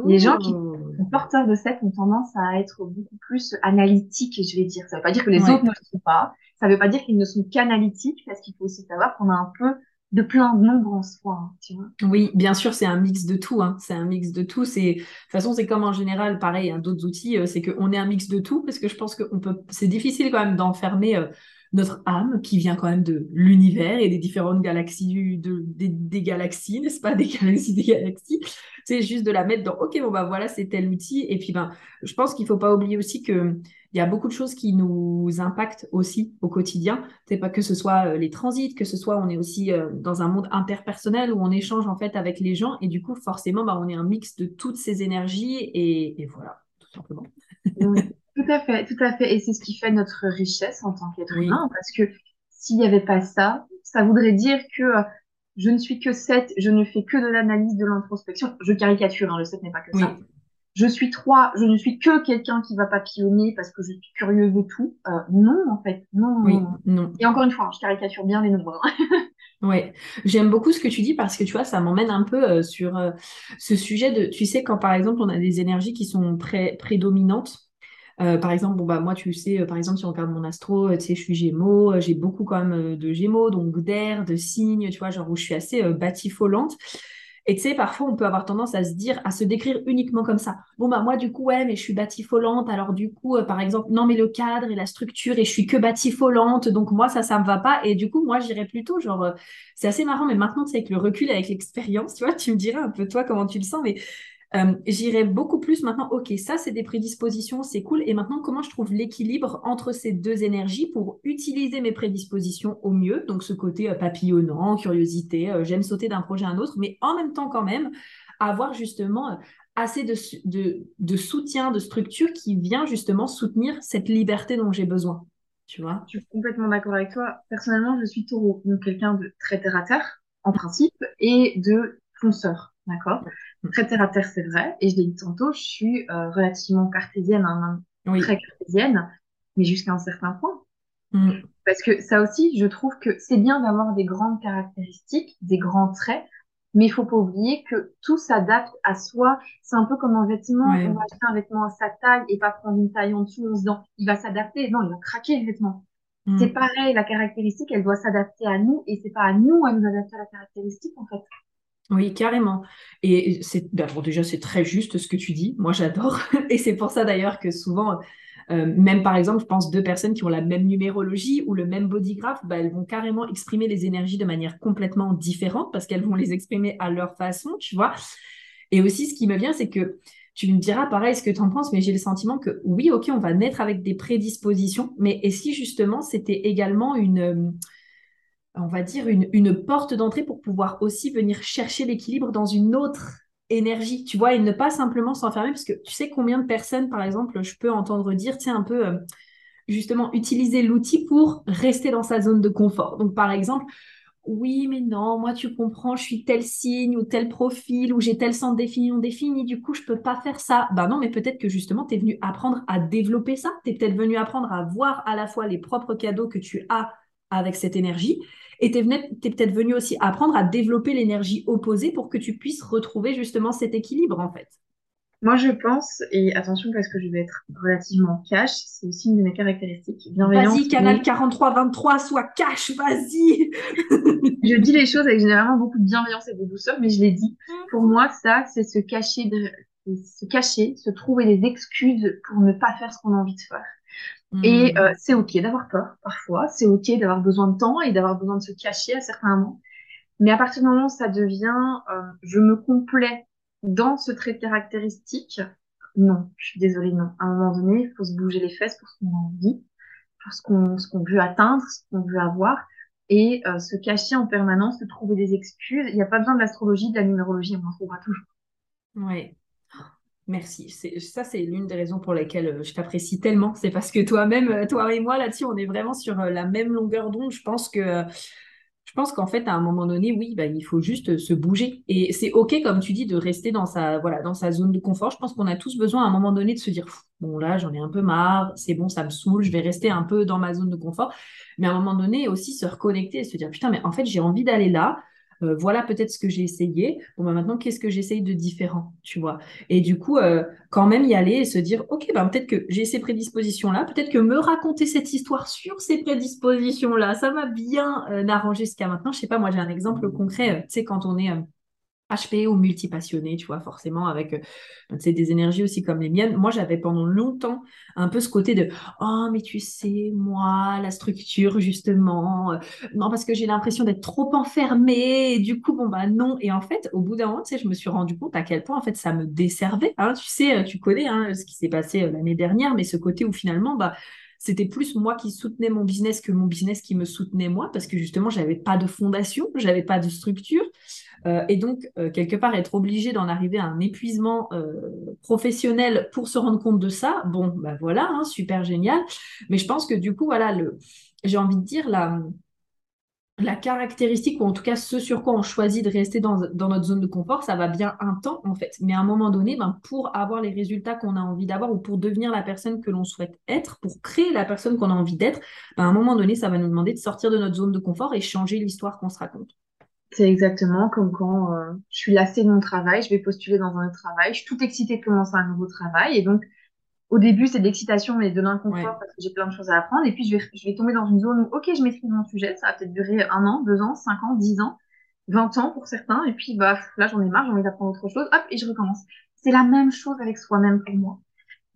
S2: Les gens qui sont porteurs de 7 ont tendance à être beaucoup plus analytiques, je vais dire. Ça ne veut pas dire que les autres ne le sont pas. Ça ne veut pas dire qu'ils ne sont qu'analytiques, parce qu'il faut aussi savoir qu'on a un peu de plein de nombres en soi, hein, tu vois.
S1: Oui, bien sûr, c'est un mix de tout. Hein. C'est un mix de tout. C'est de toute façon, c'est comme en général, pareil, hein, d'autres outils, euh, c'est qu'on est un mix de tout parce que je pense que peut. C'est difficile quand même d'enfermer euh, notre âme qui vient quand même de l'univers et des différentes galaxies, de, des, galaxies, n'est-ce pas, des galaxies, des galaxies. C'est juste de la mettre dans. Ok, bon bah voilà, c'est tel outil. Et puis ben, je pense qu'il faut pas oublier aussi que il y a beaucoup de choses qui nous impactent aussi au quotidien. C'est pas que ce soit euh, les transits, que ce soit on est aussi euh, dans un monde interpersonnel où on échange en fait avec les gens et du coup forcément bah, on est un mix de toutes ces énergies et, voilà tout simplement.
S2: tout à fait, tout à fait. Et c'est ce qui fait notre richesse en tant qu'être humain parce que s'il n'y avait pas ça, ça voudrait dire que euh, je ne suis que 7, je ne fais que de l'analyse, de l'introspection. Je caricature, hein, le 7 n'est pas que ça je suis trois, je ne suis que quelqu'un qui va papillonner parce que je suis curieuse de tout. Euh, non, en fait, non, oui, non. Et encore une fois, je caricature bien les nombres.
S1: ouais, j'aime beaucoup ce que tu dis parce que tu vois, ça m'emmène un peu euh, sur euh, ce sujet de, tu sais, quand par exemple on a des énergies qui sont très prédominantes. Par exemple, bon bah moi tu sais, par exemple si on regarde mon astro, tu sais, je suis Gémeaux, j'ai beaucoup quand même de Gémeaux, donc d'air, de signes, tu vois, genre où je suis assez batifolante. Et tu sais, parfois, on peut avoir tendance à se dire, à se décrire uniquement comme ça. Bon, bah, moi, du coup, ouais, mais je suis batifolante. Alors, du coup, euh, par exemple, non, mais le cadre et la structure, et je suis que batifolante. Donc, moi, ça, ça me va pas. Et du coup, moi, j'irais plutôt, genre, euh, c'est assez marrant, mais maintenant, tu sais, avec le recul, avec l'expérience, tu vois, tu me dirais un peu, toi, comment tu le sens. Mais euh, j'irai beaucoup plus maintenant, ok, ça c'est des prédispositions, c'est cool. Et maintenant, comment je trouve l'équilibre entre ces deux énergies pour utiliser mes prédispositions au mieux? Donc ce côté euh, papillonnant, curiosité, euh, j'aime sauter d'un projet à un autre, mais en même temps quand même avoir justement assez de, de, de, soutien, de structure qui vient justement soutenir cette liberté dont j'ai besoin. Tu vois?
S2: Je suis complètement d'accord avec toi. Personnellement, je suis taureau, donc quelqu'un de très terre à terre, en principe, et de fonceur. D'accord? Très terre à terre, c'est vrai. Et je l'ai dit tantôt, je suis euh, relativement cartésienne, hein, très cartésienne, mais jusqu'à un certain point. Mm. Parce que ça aussi, je trouve que c'est bien d'avoir des grandes caractéristiques, des grands traits, Mais il faut pas oublier que tout s'adapte à soi. C'est un peu comme un vêtement. On va acheter un vêtement à sa taille et pas prendre une taille en dessous en se disant, il va s'adapter. Non, il va craquer le vêtement. Mm. C'est pareil, la caractéristique, elle doit s'adapter à nous et c'est pas à nous à nous adapter à la caractéristique, en fait.
S1: Oui, carrément. Et c'est ben, déjà c'est très juste ce que tu dis. Moi, j'adore. Et c'est pour ça d'ailleurs que souvent, euh, même par exemple, je pense deux personnes qui ont la même numérologie ou le même bodygraph, bah, elles vont carrément exprimer les énergies de manière complètement différente parce qu'elles vont les exprimer à leur façon, tu vois. Et aussi, ce qui me vient, c'est que tu me diras pareil ce que tu en penses, mais j'ai le sentiment que oui, ok, on va naître avec des prédispositions, mais et si justement c'était également une, euh, on va dire, une, porte d'entrée pour pouvoir aussi venir chercher l'équilibre dans une autre énergie, tu vois, et ne pas simplement s'enfermer, parce que tu sais combien de personnes, par exemple, je peux entendre dire, tiens, un peu, euh, justement, utiliser l'outil pour rester dans sa zone de confort. Donc, par exemple, oui, mais non, moi, tu comprends, je suis tel signe ou tel profil ou j'ai tel centre défini ou défini, du coup, je peux pas faire ça. Ben non, mais peut-être que justement, tu es venu apprendre à développer ça. Tu es peut-être venu apprendre à voir à la fois les propres cadeaux que tu as avec cette énergie et tu es, es peut-être venu aussi apprendre à développer l'énergie opposée pour que tu puisses retrouver justement cet équilibre, en fait.
S2: Moi, je pense, et attention parce que je vais être relativement cash, c'est aussi une de mes caractéristiques.
S1: Vas-y, canal 43-23, sois cash, vas-y
S2: Je dis les choses avec généralement beaucoup de bienveillance et de douceur, mais je l'ai dit. Pour moi, ça, c'est se cacher, de... se cacher, se trouver des excuses pour ne pas faire ce qu'on a envie de faire. Et hmm. euh, c'est OK d'avoir peur parfois, c'est OK d'avoir besoin de temps et d'avoir besoin de se cacher à certains moments. Mais à partir du moment où ça devient euh, je me complais dans ce trait caractéristique, non, je suis désolée, non. À un moment donné, il faut se bouger les fesses pour ce qu'on a envie, pour ce qu'on ce qu'on veut atteindre, ce qu'on veut avoir, et euh, se cacher en permanence, se trouver des excuses. Il n'y a pas besoin de l'astrologie, de la numérologie, on en trouvera toujours.
S1: Oui. Merci. Ça, c'est l'une des raisons pour lesquelles euh, je t'apprécie tellement. C'est parce que toi-même, euh, toi et moi, là-dessus, on est vraiment sur la même longueur d'onde. Je pense que je pense qu'en fait, à un moment donné, oui, bah, il faut juste se bouger. Et c'est OK, comme tu dis, de rester dans sa, voilà, dans sa zone de confort. Je pense qu'on a tous besoin à un moment donné de se dire, bon, là, j'en ai un peu marre, c'est bon, ça me saoule, je vais rester un peu dans ma zone de confort. Mais à un moment donné, aussi se reconnecter et se dire, putain, mais en fait, j'ai envie d'aller là. Euh, voilà peut-être ce que j'ai essayé. Bon, bah, maintenant, qu'est-ce que j'essaye de différent, tu vois? Et du coup, euh, quand même y aller et se dire, OK, ben, peut-être que j'ai ces prédispositions-là, peut-être que me raconter cette histoire sur ces prédispositions-là, ça m'a bien euh, arrangé jusqu'à maintenant. Je sais pas, moi, j'ai un exemple concret, tu sais, quand on est HP ou multipassionné, tu vois, forcément, avec euh, des énergies aussi comme les miennes. Moi, j'avais pendant longtemps un peu ce côté de Oh, mais tu sais, moi, la structure, justement, euh, non, parce que j'ai l'impression d'être trop enfermée, et du coup, bon, bah non. Et en fait, au bout d'un moment, tu sais, je me suis rendu compte à quel point, en fait, ça me desservait. Hein. Tu sais, euh, tu connais hein, ce qui s'est passé l'année dernière, mais ce côté où finalement, bah, c'était plus moi qui soutenais mon business que mon business qui me soutenait moi, parce que justement, j'avais pas de fondation, j'avais pas de structure. Euh, et donc, euh, quelque part, être obligé d'en arriver à un épuisement euh, professionnel pour se rendre compte de ça, bon, bah voilà, hein, super génial. Mais je pense que du coup, voilà, le, j'ai envie de dire la, la caractéristique, ou en tout cas ce sur quoi on choisit de rester dans, notre zone de confort, ça va bien un temps en fait. Mais à un moment donné, ben, pour avoir les résultats qu'on a envie d'avoir ou pour devenir la personne que l'on souhaite être, pour créer la personne qu'on a envie d'être, ben, à un moment donné, ça va nous demander de sortir de notre zone de confort et changer l'histoire qu'on se raconte.
S2: C'est exactement comme quand euh, je suis lassée de mon travail, je vais postuler dans un autre travail, je suis toute excitée de commencer un nouveau travail. Et donc, au début, c'est de l'excitation, mais de l'inconfort parce que j'ai plein de choses à apprendre. Et puis, je vais, je vais tomber dans une zone où, OK, je maîtrise mon sujet, ça va peut-être durer un an, deux ans, cinq ans, dix ans, vingt ans pour certains. Et puis, bah, là, j'en ai marre, j'ai envie d'apprendre autre chose, hop, et je recommence. C'est la même chose avec soi-même pour moi.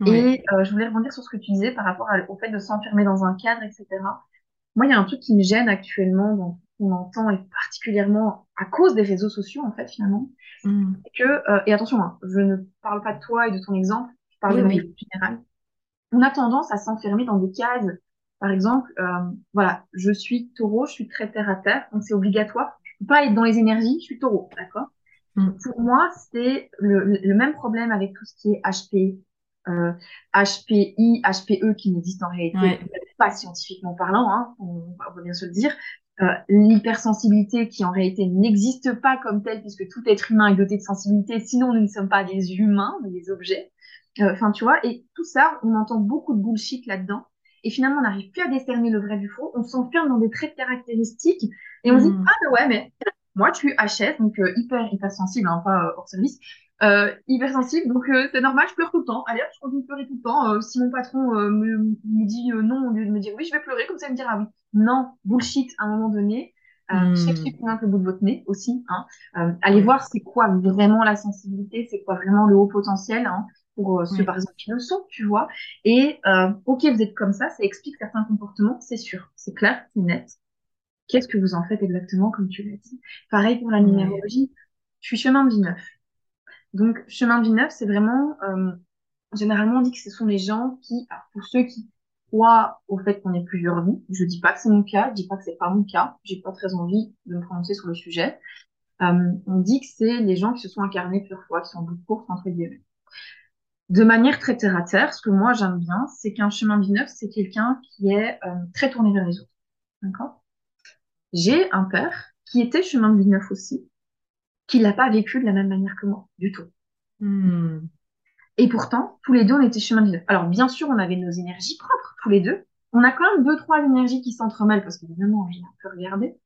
S2: Et euh, je voulais rebondir sur ce que tu disais par rapport au fait de s'enfermer dans un cadre, etc. Moi, il y a un truc qui me gêne actuellement dans on entend, et particulièrement à cause des réseaux sociaux, en fait, finalement, mm. que, euh, et attention, hein, je ne parle pas de toi et de ton exemple, je parle de manière générale. On a tendance à s'enfermer dans des cases. Par exemple, euh, voilà, je suis taureau, je suis très terre à terre, donc c'est obligatoire. Je peux pas être dans les énergies, je suis taureau, d'accord? Mm. Pour moi, c'est le, même problème avec tout ce qui est HP, euh, HPI, HPE qui n'existe en réalité pas scientifiquement parlant, hein, on, on, va bien se le dire, euh, l'hypersensibilité qui en réalité n'existe pas comme telle puisque tout être humain est doté de sensibilité, sinon nous ne sommes pas des humains, mais des objets. Euh, enfin, tu vois, et tout ça, on entend beaucoup de bullshit là-dedans. Et finalement, on n'arrive plus à décerner le vrai du faux. On s'enferme dans des traits de caractéristiques et on se dit, hmm. ah, ouais, mais moi, tu HS, donc euh, hyper, hyper sensible, hein, pas euh, hors service, euh, hyper sensible, donc c'est normal, je pleure tout le temps. Allez, je continue de pleurer tout le temps. si mon patron me, me, dit non, au lieu de me dire oui, je vais pleurer, comme ça, il me dira oui. Non, bullshit, à un moment donné. Euh, supplément que le bout de votre nez aussi. Hein. allez voir c'est quoi vraiment la sensibilité, c'est quoi vraiment le haut potentiel. Hein pour ceux par exemple qui le sont, tu vois. Et ok, vous êtes comme ça, ça explique certains comportements, c'est sûr, c'est clair, c'est net. Qu'est-ce que vous en faites exactement, comme tu l'as dit? Pareil pour la numérologie. Je suis chemin de vie neuf. Donc, chemin de vie neuf, c'est vraiment, euh, généralement, on dit que ce sont les gens qui, pour ceux qui croient au fait qu'on ait plusieurs vies, je dis pas que c'est mon cas, je dis pas que c'est pas mon cas, j'ai pas très envie de me prononcer sur le sujet. Euh, on dit que c'est les gens qui se sont incarnés plusieurs fois, qui sont de course entre guillemets. De manière très terre à terre, ce que moi j'aime bien, c'est qu'un chemin de vie neuf, c'est quelqu'un qui est euh, très tourné vers les autres. D'accord? J'ai un père qui était chemin de vie neuf aussi, qui l'a pas vécu de la même manière que moi, du tout. Hmm. Et pourtant, tous les deux, on était chemin de vie. Alors, bien sûr, on avait nos énergies propres, tous les deux. On a quand même deux, trois énergies qui s'entremêlent, parce qu'évidemment, j'ai un peu regardé.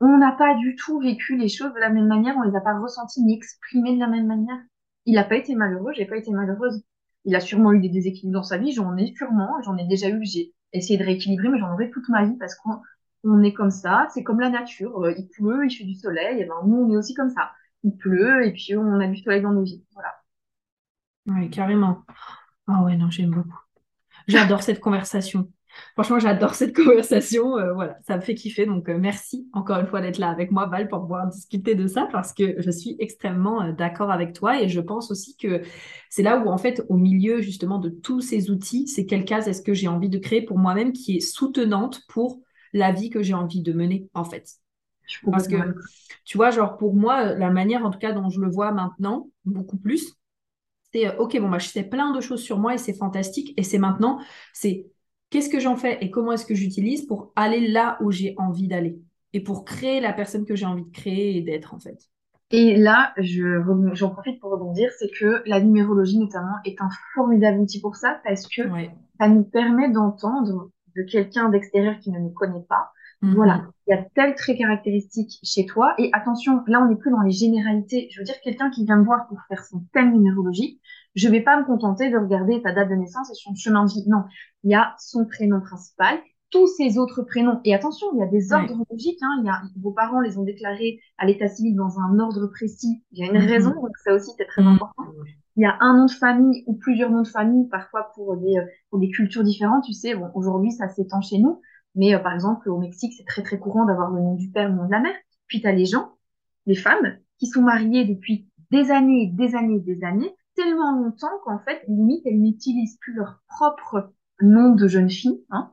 S2: On n'a pas du tout vécu les choses de la même manière, on les a pas ressenties ni exprimées de la même manière. Il n'a pas été malheureux, j'ai pas été malheureuse. Il a sûrement eu des déséquilibres dans sa vie, j'en ai sûrement, j'en ai déjà eu, j'ai essayé de rééquilibrer, mais j'en aurai toute ma vie parce qu'on on est comme ça, c'est comme la nature. Euh, il pleut, il fait du soleil, et ben nous on est aussi comme ça. Pleut et puis on a du soleil dans nos vies. Voilà.
S1: Oui, carrément. Ah ouais, non, j'aime beaucoup. J'adore cette conversation. Franchement, j'adore cette conversation. Euh, voilà, ça me fait kiffer. Donc, euh, merci encore une fois d'être là avec moi, Val, pour pouvoir discuter de ça parce que je suis extrêmement d'accord avec toi et je pense aussi que c'est là où, en fait, au milieu justement de tous ces outils, c'est quelle case est-ce que j'ai envie de créer pour moi-même qui est soutenante pour la vie que j'ai envie de mener, en fait. Parce que, tu vois, genre pour moi, la manière en tout cas dont je le vois maintenant, beaucoup plus, c'est euh, ok, bon, bah, je sais plein de choses sur moi et c'est fantastique. Et c'est maintenant, c'est qu'est-ce que j'en fais et comment est-ce que j'utilise pour aller là où j'ai envie d'aller et pour créer la personne que j'ai envie de créer et d'être, en fait.
S2: Et là, j'en profite pour rebondir, c'est que la numérologie notamment est un formidable outil pour ça parce que ça nous permet d'entendre de quelqu'un d'extérieur qui ne nous connaît pas. Mhm. Voilà, il y a tel trait caractéristique chez toi. Et attention, là, on n'est plus dans les généralités. Je veux dire, quelqu'un qui vient me voir pour faire son thème numérologique, je vais pas me contenter de regarder ta date de naissance et son chemin de vie. Non, il y a son prénom principal, tous ses autres prénoms. Et attention, il y a des ordres logiques. Hein. Il y a, vos parents les ont déclarés à l'état civil dans un ordre précis. Il y a une mhm. raison, donc ça aussi, c'est très mhm. important il y a un nom de famille ou plusieurs noms de famille, parfois pour des, euh, pour des cultures différentes. Tu sais, bon, aujourd'hui, ça s'étend chez nous. Mais euh, par exemple, au Mexique, c'est très, très courant d'avoir le nom du père, le nom de la mère. Puis tu as les gens, les femmes, qui sont mariées depuis des années, des années, des années, tellement longtemps qu'en fait, limite, elles n'utilisent plus leur propre nom de jeune fille. Hein.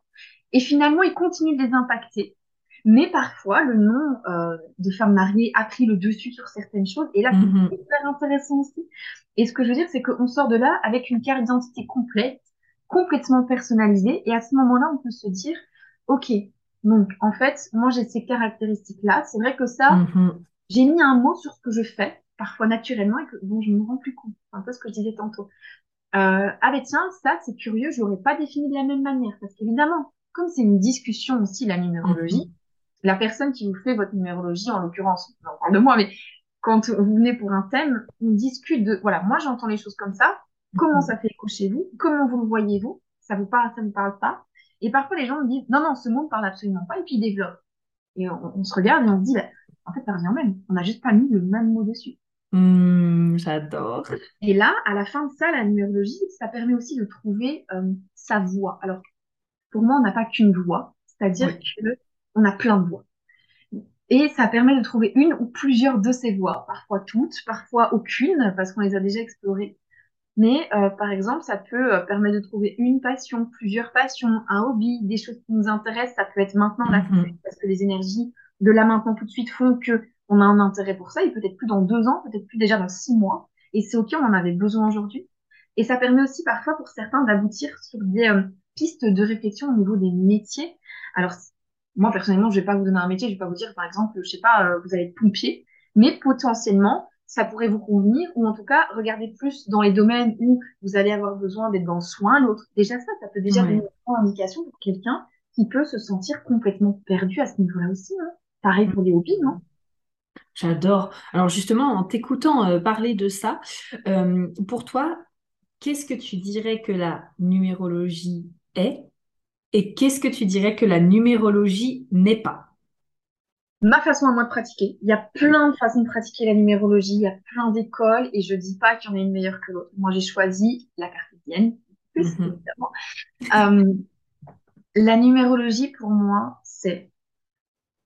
S2: Et finalement, ils continuent de les impacter. Mais parfois, le nom euh, de femme mariée a pris le dessus sur certaines choses. Et là, c'est mm-hmm. hyper intéressant aussi. Et ce que je veux dire, c'est qu'on sort de là avec une carte d'identité complète, complètement personnalisée. Et à ce moment-là, on peut se dire, OK, donc en fait, moi j'ai ces caractéristiques-là. C'est vrai que ça, mm-hmm. j'ai mis un mot sur ce que je fais, parfois naturellement, et que dont je me rends plus compte. C'est un peu ce que je disais tantôt. Euh, ah ben tiens, ça c'est curieux, je l'aurais pas défini de la même manière. Parce qu'évidemment, comme c'est une discussion aussi, la numérologie, mm-hmm. la personne qui vous fait votre numérologie, en l'occurrence, on parle de moi, mais quand vous venez pour un thème, on discute de, voilà, moi j'entends les choses comme ça, comment ça fait écho chez vous, comment vous le voyez vous, ça vous parle, ça ne parle pas? Et parfois les gens me disent, non, non, ce monde parle absolument pas, et puis ils développent. Et on, se regarde et on se dit, bah, en fait, ça revient même. On n'a juste pas mis le même mot dessus.
S1: Mmh, j'adore.
S2: Et là, à la fin de ça, la numérologie, ça permet aussi de trouver euh, sa voix. Alors, pour moi, on n'a pas qu'une voix, c'est-à-dire qu'on a plein de voix. Et ça permet de trouver une ou plusieurs de ces voies, parfois toutes, parfois aucune, parce qu'on les a déjà explorées. Mais euh, par exemple, ça peut euh, permettre de trouver une passion, plusieurs passions, un hobby, des choses qui nous intéressent. Ça peut être maintenant là, mhm. parce que les énergies de là maintenant tout de suite font que on a un intérêt pour ça. Et peut-être plus dans deux ans, peut-être plus déjà dans six mois. Et c'est ok, on en avait besoin aujourd'hui. Et ça permet aussi parfois pour certains d'aboutir sur des euh, pistes de réflexion au niveau des métiers. Alors moi, personnellement, je vais pas vous donner un métier, je vais pas vous dire, par exemple, je sais pas, euh, vous allez être pompier, mais potentiellement, ça pourrait vous convenir, ou en tout cas, regardez plus dans les domaines où vous allez avoir besoin d'être dans le soin, l'autre. Déjà ça, ça peut déjà donner une indication pour quelqu'un qui peut se sentir complètement perdu à ce niveau-là aussi. Hein. Pareil pour les hobbies, non?
S1: J'adore. Alors justement, en t'écoutant euh, parler de ça, euh, pour toi, qu'est-ce que tu dirais que la numérologie est et qu'est-ce que tu dirais que la numérologie n'est pas?
S2: Ma façon à moi de pratiquer. Il y a plein de façons de pratiquer la numérologie, il y a plein d'écoles et je dis pas qu'il y en a une meilleure que l'autre. Moi, j'ai choisi la cartésienne, plus
S1: Mhm.
S2: évidemment. Euh, la numérologie, pour moi, c'est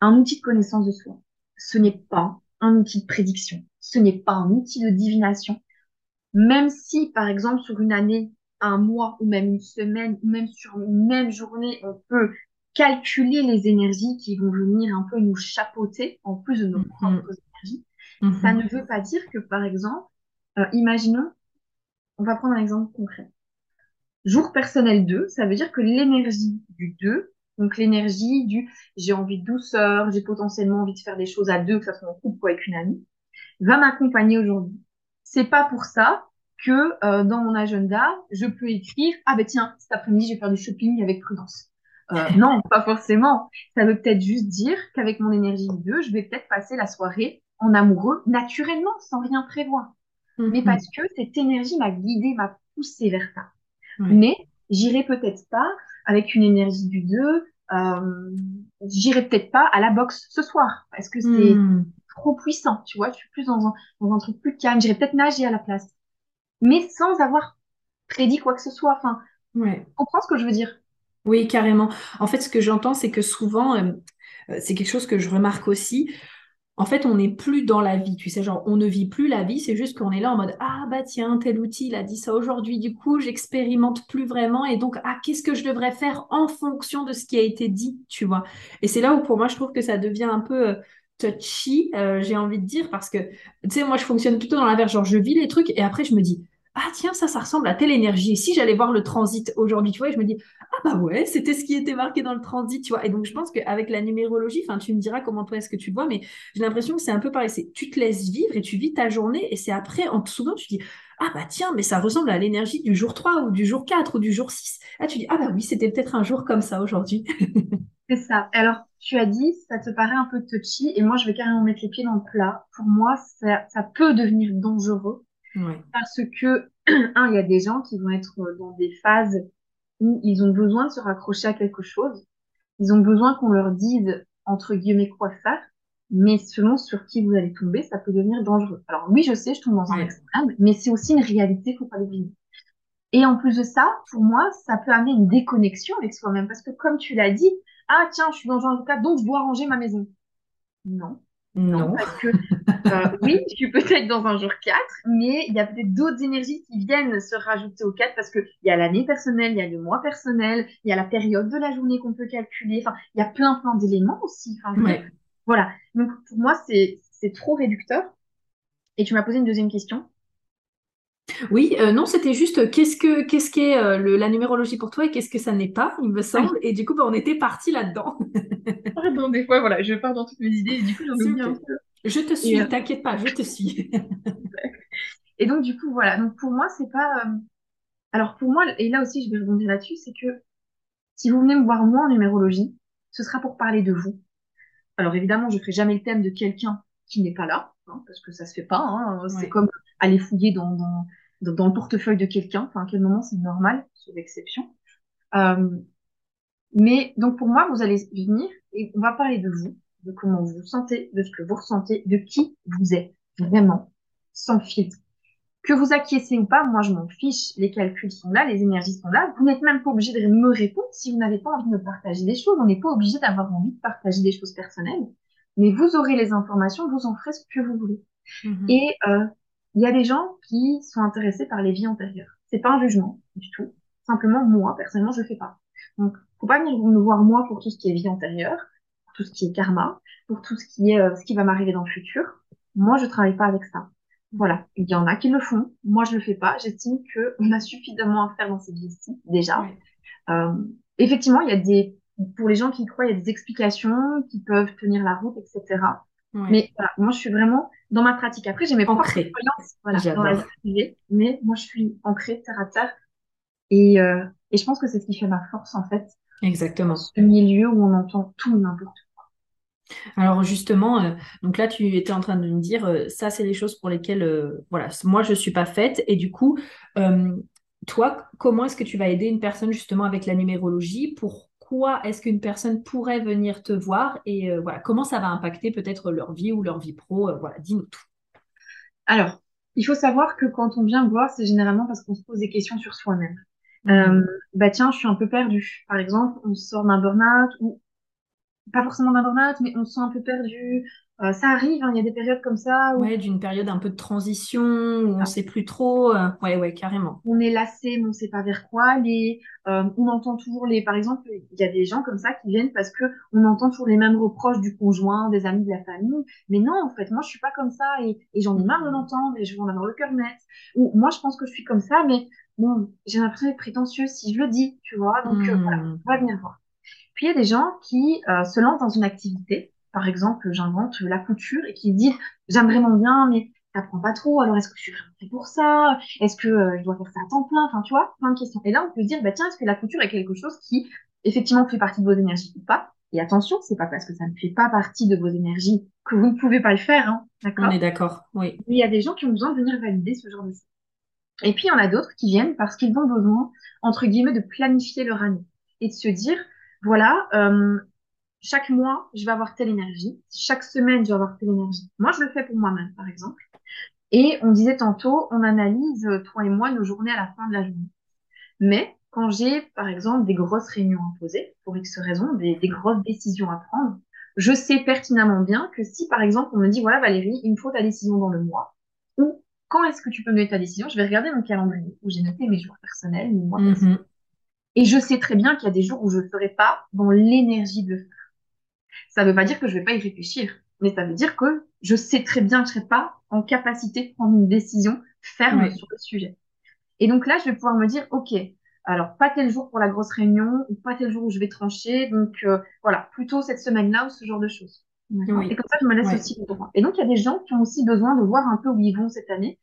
S2: un outil de connaissance de soi. Ce n'est pas un outil de prédiction. Ce n'est pas un outil de divination. Même si, par exemple, sur une année, un mois ou même une semaine, ou même sur une même journée, on peut calculer les énergies qui vont venir un peu nous chapeauter, en plus de nos
S1: Mhm.
S2: propres énergies, ça
S1: Mhm.
S2: ne veut pas dire que, par exemple, euh, imaginons, on va prendre un exemple concret. Jour personnel 2, ça veut dire que l'énergie du 2, donc l'énergie du j'ai envie de douceur, j'ai potentiellement envie de faire des choses à deux, que ce soit en couple ou avec une amie, va m'accompagner aujourd'hui. C'est pas pour ça que euh, dans mon agenda, je peux écrire ah ben tiens, cet après-midi, je vais faire du shopping avec prudence. Euh, non, pas forcément. Ça veut peut-être juste dire qu'avec mon énergie du 2, je vais peut-être passer la soirée en amoureux naturellement, sans rien prévoir. Mais
S1: Mhm.
S2: parce que cette énergie m'a guidée, m'a poussée vers ça. Mais j'irai peut-être pas avec une énergie du 2, euh, j'irai peut-être pas à la boxe ce soir parce que c'est
S1: Mhm.
S2: trop puissant, tu vois, je suis plus dans un, dans un truc plus calme, j'irai peut-être nager à la place, mais sans avoir prédit quoi que ce soit. Enfin,
S1: Ouais.
S2: comprends ce que je veux dire?
S1: Oui, carrément. En fait, ce que j'entends, c'est que souvent, euh, euh, c'est quelque chose que je remarque aussi. En fait, on n'est plus dans la vie, tu sais, genre, on ne vit plus la vie, c'est juste qu'on est là en mode, ah bah tiens, tel outil, il a dit ça aujourd'hui, du coup, j'expérimente plus vraiment, et donc, ah, qu'est-ce que je devrais faire en fonction de ce qui a été dit, tu vois. Et c'est là où, pour moi, je trouve que ça devient un peu euh, touchy, j'ai envie de dire, parce que, tu sais, moi, je fonctionne plutôt dans l'inverse, genre, je vis les trucs, et après, je me dis, ah tiens, ça, ça ressemble à telle énergie, et si j'allais voir le transit aujourd'hui, tu vois, et je me dis, ah bah ouais, c'était ce qui était marqué dans le transit, tu vois. Et donc, je pense qu'avec la numérologie, enfin, tu me diras comment toi est-ce que tu vois, mais j'ai l'impression que c'est un peu pareil. C'est tu te laisses vivre et tu vis ta journée et c'est après, en te souvenant, tu dis Ah bah tiens, mais ça ressemble à l'énergie du jour 3 ou du jour 4 ou du jour 6. Ah, tu dis Ah bah oui, c'était peut-être un jour comme ça aujourd'hui.
S2: C'est ça. Alors, tu as dit, ça te paraît un peu touchy, et moi, je vais carrément mettre les pieds dans le plat. Pour moi, ça, ça peut devenir dangereux
S1: Ouais.
S2: parce que, un, il y a des gens qui vont être dans des phases où ils ont besoin de se raccrocher à quelque chose. Ils ont besoin qu'on leur dise, entre guillemets, quoi faire. Mais selon sur qui vous allez tomber, ça peut devenir dangereux. Alors oui, je sais, je tombe dans un
S1: Ouais.
S2: extrême, mais c'est aussi une réalité, faut pas l'oublier. Et en plus de ça, pour moi, ça peut amener une déconnexion avec soi-même. Parce que comme tu l'as dit, ah tiens, je suis dans un cas, donc je dois ranger ma maison. Non, non,
S1: Non.
S2: parce que euh, oui, je suis peut-être dans un jour 4, mais il y a peut-être d'autres énergies qui viennent se rajouter au 4 parce qu'il y a l'année personnelle, il y a le mois personnel, il y a la période de la journée qu'on peut calculer. Enfin, il y a plein, plein d'éléments aussi. Enfin,
S1: Ouais.
S2: voilà. Donc, pour moi, c'est, trop réducteur. Et tu m'as posé une deuxième question.
S1: Oui, euh, non, c'était juste qu'est-ce que qu'est-ce qu'est euh, la numérologie pour toi et qu'est-ce que ça n'est pas, il me semble. Et du coup, bah, on était parti là-dedans.
S2: Pardon, des fois, voilà, je pars dans toutes mes idées et du coup, j'en oublie un
S1: Super.
S2: peu.
S1: Je te suis,
S2: euh,
S1: t'inquiète pas, je te suis.
S2: et donc, du coup, voilà. Donc, pour moi, c'est pas. euh, Alors, pour moi, et là aussi, je vais rebondir là-dessus, c'est que si vous venez me voir moi en numérologie, ce sera pour parler de vous. Alors évidemment, je ferai jamais le thème de quelqu'un qui n'est pas là, hein, parce que ça se fait pas. hein. C'est comme aller fouiller dans, dans, dans, dans le portefeuille de quelqu'un. Enfin, à quel moment c'est normal, sauf exception. Euh, mais donc pour moi, vous allez venir et on va parler de vous, de comment vous vous sentez, de ce que vous ressentez, de qui vous êtes vraiment, sans filtre. Que vous acquiescez ou pas, moi je m'en fiche. Les calculs sont là, les énergies sont là. Vous n'êtes même pas obligé de me répondre si vous n'avez pas envie de me partager des choses. On n'est pas obligé d'avoir envie de partager des choses personnelles. Mais vous aurez les informations, vous en ferez ce que vous voulez.
S1: Mhm.
S2: Et euh, il y a des gens qui sont intéressés par les vies antérieures. C'est pas un jugement du tout. Simplement, moi, personnellement, je le fais pas. Donc, faut pas venir me voir moi pour tout ce qui est vie antérieure, tout ce qui est karma, pour tout ce qui est euh, ce qui va m'arriver dans le futur. Moi, je travaille pas avec ça. Voilà. Il y en a qui le font. Moi, je le fais pas. j'estime que on a suffisamment à faire dans cette vie-ci, déjà. Euh, effectivement, il y a des, pour les gens qui y croient, il y a des explications qui peuvent tenir la route, etc.
S1: Ouais.
S2: Mais voilà, moi, je suis vraiment dans ma pratique. Après, j'ai mes propres croyances, voilà, dans la vie
S1: J'adore.
S2: privée, mais moi, je suis ancrée terre à terre. Et, euh, et je pense que c'est ce qui fait ma force, en fait,
S1: Exactement.
S2: ce milieu où on entend tout n'importe quoi.
S1: Alors justement, euh, donc là tu étais en train de me dire, euh, ça c'est les choses pour lesquelles, euh, voilà, moi je ne suis pas faite. Et du coup, toi, comment est-ce que tu vas aider une personne justement avec la numérologie? Pourquoi est-ce qu'une personne pourrait venir te voir? Et voilà, comment ça va impacter peut-être leur vie ou leur vie pro? Voilà, dis-nous tout.
S2: Alors, il faut savoir que quand on vient voir, c'est généralement parce qu'on se pose des questions sur soi-même. Mmh. bah tiens, je suis un peu perdue. Par exemple, on sort d'un burn-out ou pas forcément d'un burn mais on se sent un peu perdu. Euh, ça arrive, hein, il y a des périodes comme ça.
S1: Où... Ouais, d'une période un peu de transition, où on ne ah. sait plus trop. Euh, ouais, ouais, carrément.
S2: On est lassé, mais on ne sait pas vers quoi aller. Euh, on entend toujours les... Par exemple, il y a des gens comme ça qui viennent parce que on entend toujours les mêmes reproches du conjoint, des amis, de la famille. Mais non, en fait, moi, je suis pas comme ça et, j'en ai marre de l'entendre et je veux en avoir le cœur net. Ou moi, je pense que je suis comme ça, mais bon, j'ai l'impression d'être prétentieuse si je le dis, tu vois. Donc, voilà, hmm. on va venir voir. Puis il y a des gens qui euh, se lancent dans une activité, par exemple, j'invente la couture, et qui disent j'aime vraiment bien, mais ça prend pas trop, alors est-ce que je suis vraiment fait pour ça? Est-ce que euh, je dois faire ça à temps plein? Enfin, tu vois, plein de questions. Et là, on peut se dire, bah tiens, est-ce que la couture est quelque chose qui effectivement fait partie de vos énergies ou pas? Et attention, c'est pas parce que ça ne fait pas partie de vos énergies que vous ne pouvez pas le faire, hein,
S1: d'accord? On est d'accord, oui.
S2: Il y a des gens qui ont besoin de venir valider ce genre de choses. Et puis il y en a d'autres qui viennent parce qu'ils ont besoin, entre guillemets, de planifier leur année et de se dire voilà, euh, chaque mois, je vais avoir telle énergie. Chaque semaine, je vais avoir telle énergie. Moi, je le fais pour moi-même, par exemple. Et on disait tantôt, on analyse, euh, toi et moi, nos journées à la fin de la journée. Mais quand j'ai, par exemple, des grosses réunions à poser, pour X raisons, des, des grosses décisions à prendre, je sais pertinemment bien que si, par exemple, on me dit, voilà, Valérie, il me faut ta décision dans le mois, ou quand est-ce que tu peux me donner ta décision, je vais regarder mon calendrier où j'ai noté mes jours personnels, mes mois personnels. Et je sais très bien qu'il y a des jours où je ne serai pas dans l'énergie de le faire. Ça ne veut pas dire que je ne vais pas y réfléchir, mais ça veut dire que je sais très bien que je ne serai pas en capacité de prendre une décision ferme sur le sujet. Et donc là, je vais pouvoir me dire, OK, alors pas tel jour pour la grosse réunion, ou pas tel jour où je vais trancher, donc euh, voilà, plutôt cette semaine-là ou ce genre de choses. Et comme ça, je me laisse aussi le droit. Et donc, il y a des gens qui ont aussi besoin de voir un peu où ils vont cette année,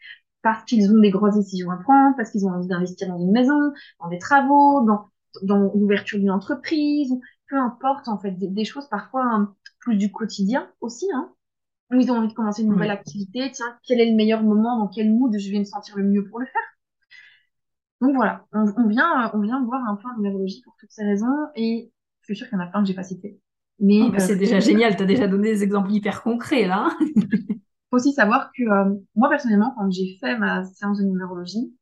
S2: parce qu'ils ont des grosses décisions à prendre, parce qu'ils ont envie d'investir dans une maison, dans des travaux, dans, dans l'ouverture d'une entreprise, peu importe en fait, des, choses parfois hein, plus du quotidien aussi, hein, où ils ont envie de commencer une nouvelle activité, tiens, quel est le meilleur moment, dans quel mood je vais me sentir le mieux pour le faire? Donc voilà, on, vient, on vient voir un peu en numérologie pour toutes ces raisons, et je suis sûre qu'il y en a plein que j'ai pas cité.
S1: Mais oh, bah, c'est euh, déjà génial, tu as déjà donné des exemples hyper concrets là.
S2: aussi savoir que euh, moi, personnellement, quand j'ai fait ma séance de numérologie,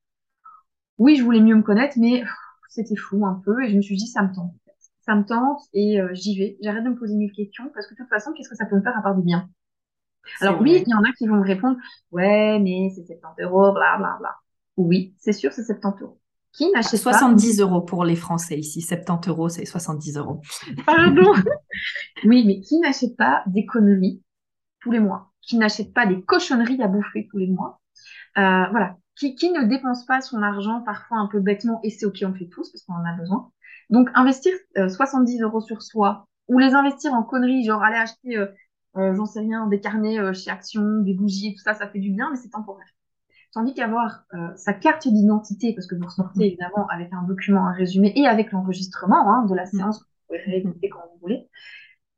S2: oui, je voulais mieux me connaître, mais c'était fou un peu. Et je me suis dit, ça me tente. Ça me tente et euh, j'y vais. J'arrête de me poser mille questions parce que de toute façon, qu'est-ce que ça peut me faire à part du bien Alors oui, il y en a qui vont me répondre, ouais, mais c'est 70 euros, bla bla bla. Oui, c'est sûr, c'est 70 euros.
S1: Qui n'achète 70 euros pour les Français ici. 70 euros, c'est 70 euros.
S2: Pardon. oui, mais qui n'achète pas des conneries tous les mois? Qui n'achète pas des cochonneries à bouffer tous les mois, euh, voilà, qui, qui ne dépense pas son argent parfois un peu bêtement, et c'est ok, on fait tous parce qu'on en a besoin. Donc investir 70 euh, euros sur soi, ou les investir en conneries, genre aller acheter, euh, euh j'en sais rien, des carnets euh, chez Action, des bougies, tout ça, ça fait du bien, mais c'est temporaire. Tandis qu'avoir sa carte d'identité, parce que vous ressortez évidemment avec un document, un résumé, et avec l'enregistrement hein, de la séance, que vous pouvez réécouter quand vous voulez,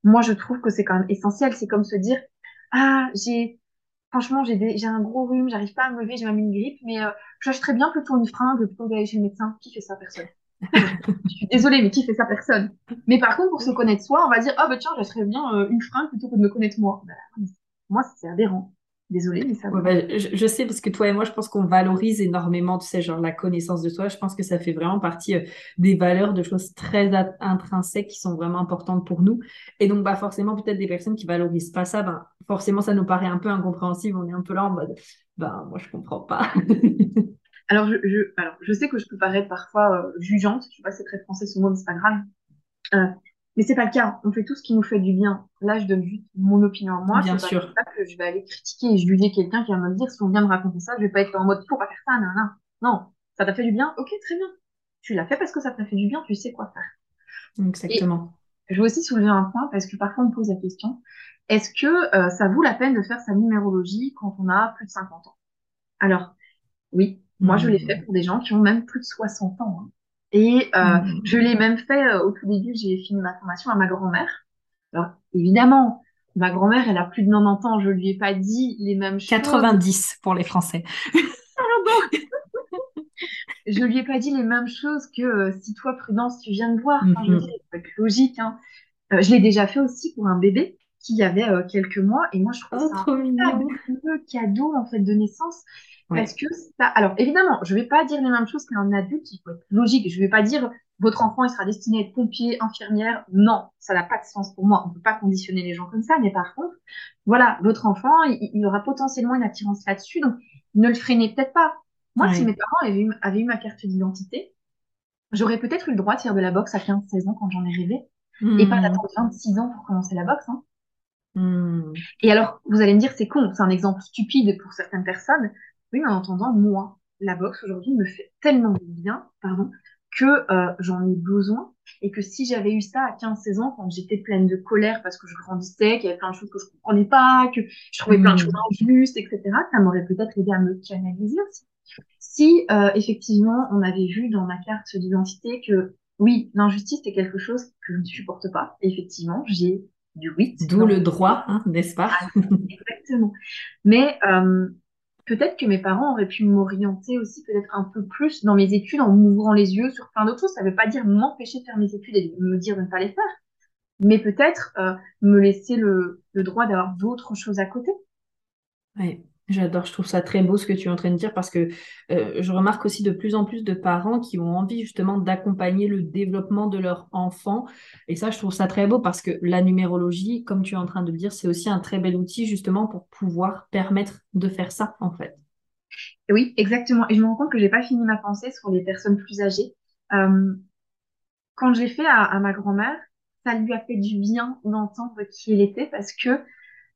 S2: moi je trouve que c'est quand même essentiel. C'est comme se dire, ah, j'ai, franchement, j'ai j'ai un gros rhume, j'arrive pas à me lever, j'ai même une grippe, mais euh, j'achèterais bien plutôt une fringue plutôt d'aller chez le médecin. Qui fait ça, personne? je suis désolée, mais qui fait ça, personne? Mais par contre, pour se connaître soi, on va dire, ah, oh, bah tiens, j'achèterais bien euh, une fringue plutôt que de me connaître moi. Bah, moi, c'est adhérent. Désolée, mais ça.
S1: Bah, je, sais parce que toi et moi, je pense qu'on valorise énormément, tu sais, genre la connaissance de soi. Je pense que ça fait vraiment partie euh, des valeurs, de choses très intrinsèques qui sont vraiment importantes pour nous. Et donc, bah, forcément, peut-être des personnes qui valorisent pas ça, ben, forcément, ça nous paraît un peu incompréhensible. On est un peu là en mode, ben, moi, je comprends pas.
S2: alors, je, alors, je sais que je peux paraître parfois euh, jugeante. Je sais pas si c'est très français ce mot, mais c'est pas grave. Euh, mais c'est pas le cas. On fait tout ce qui nous fait du bien. Là, je donne juste mon opinion à moi.
S1: Bien sûr.
S2: Pas que je vais aller critiquer et juger quelqu'un qui va me dire si on vient de raconter ça, je vais pas être en mode faut pas faire ça, non, non. Non, ça t'a fait du bien? Ok, très bien. Tu l'as fait parce que ça t'a fait du bien. Tu sais quoi faire.
S1: Exactement.
S2: je veux aussi soulever un point parce que parfois on me pose la question est-ce que euh, ça vaut la peine de faire sa numérologie quand on a plus de 50 ans? Alors, oui, moi je l'ai mmh. fait pour des gens qui ont même plus de 60 ans. Hein. Et euh, mmh. je l'ai même fait euh, au tout début, j'ai fini ma formation à ma grand-mère. Alors, évidemment, ma grand-mère, elle a plus de 90 ans, je lui ai pas dit les mêmes choses.
S1: 90 pour les Français.
S2: je lui ai pas dit les mêmes choses que euh, si toi, Prudence, tu viens me voir. Enfin, je dire, il faut être logique. Hein. Je l'ai déjà fait aussi pour un bébé qui avait quelques mois et moi, je trouve
S1: Oh,
S2: ça un
S1: mignon.
S2: cadeau en fait de naissance Parce que ça. Alors évidemment, je vais pas dire les mêmes choses qu'un adulte. Il faut être logique. Je vais pas dire votre enfant il sera destiné à être pompier, infirmière. Non, ça n'a pas de sens pour moi. On peut pas conditionner les gens comme ça. Mais par contre, voilà, votre enfant, il, il aura potentiellement une attirance là-dessus, donc ne le freinez peut-être pas. Moi, si mes parents avaient eu, avaient eu ma carte d'identité, j'aurais peut-être eu le droit de faire de la boxe à 15-16 ans quand j'en ai rêvé, et pas
S1: Hmm.
S2: d'attendre 26 ans pour commencer la boxe. hein.
S1: Hmm.
S2: Et alors, vous allez me dire, c'est con, c'est un exemple stupide pour certaines personnes. Oui, mais en entendant, moi, la boxe aujourd'hui me fait tellement de bien, pardon, que euh, j'en ai besoin. Et que si j'avais eu ça à 15-16 ans, quand j'étais pleine de colère parce que je grandissais, qu'il y avait plein de choses que je comprenais pas, que je trouvais plein de choses
S1: Hmm.
S2: injustes, etc., ça m'aurait peut-être aidé à me canaliser aussi. Si euh, effectivement on avait vu dans ma carte d'identité que oui, l'injustice c'est quelque chose que je ne supporte pas, effectivement, j'ai du 8
S1: D'où le droit, hein, n'est-ce pas?
S2: Exactement. Mais euh, peut-être que mes parents auraient pu m'orienter aussi peut-être un peu plus dans mes études en m'ouvrant les yeux sur plein d'autres choses. Ça ne veut pas dire m'empêcher de faire mes études et me dire de ne pas les faire, mais peut-être euh, me laisser le, droit d'avoir d'autres choses à côté.
S1: J'adore, je trouve ça très beau ce que tu es en train de dire parce que euh, je remarque aussi de plus en plus de parents qui ont envie justement d'accompagner le développement de leur enfant. Et ça, je trouve ça très beau parce que la numérologie, comme tu es en train de le dire, c'est aussi un très bel outil justement pour pouvoir permettre de faire ça en fait.
S2: Oui, exactement. Et je me rends compte que j'ai pas fini ma pensée sur les personnes plus âgées. Euh, quand j'ai fait à, ma grand-mère, ça lui a fait du bien d'entendre qui elle était parce que,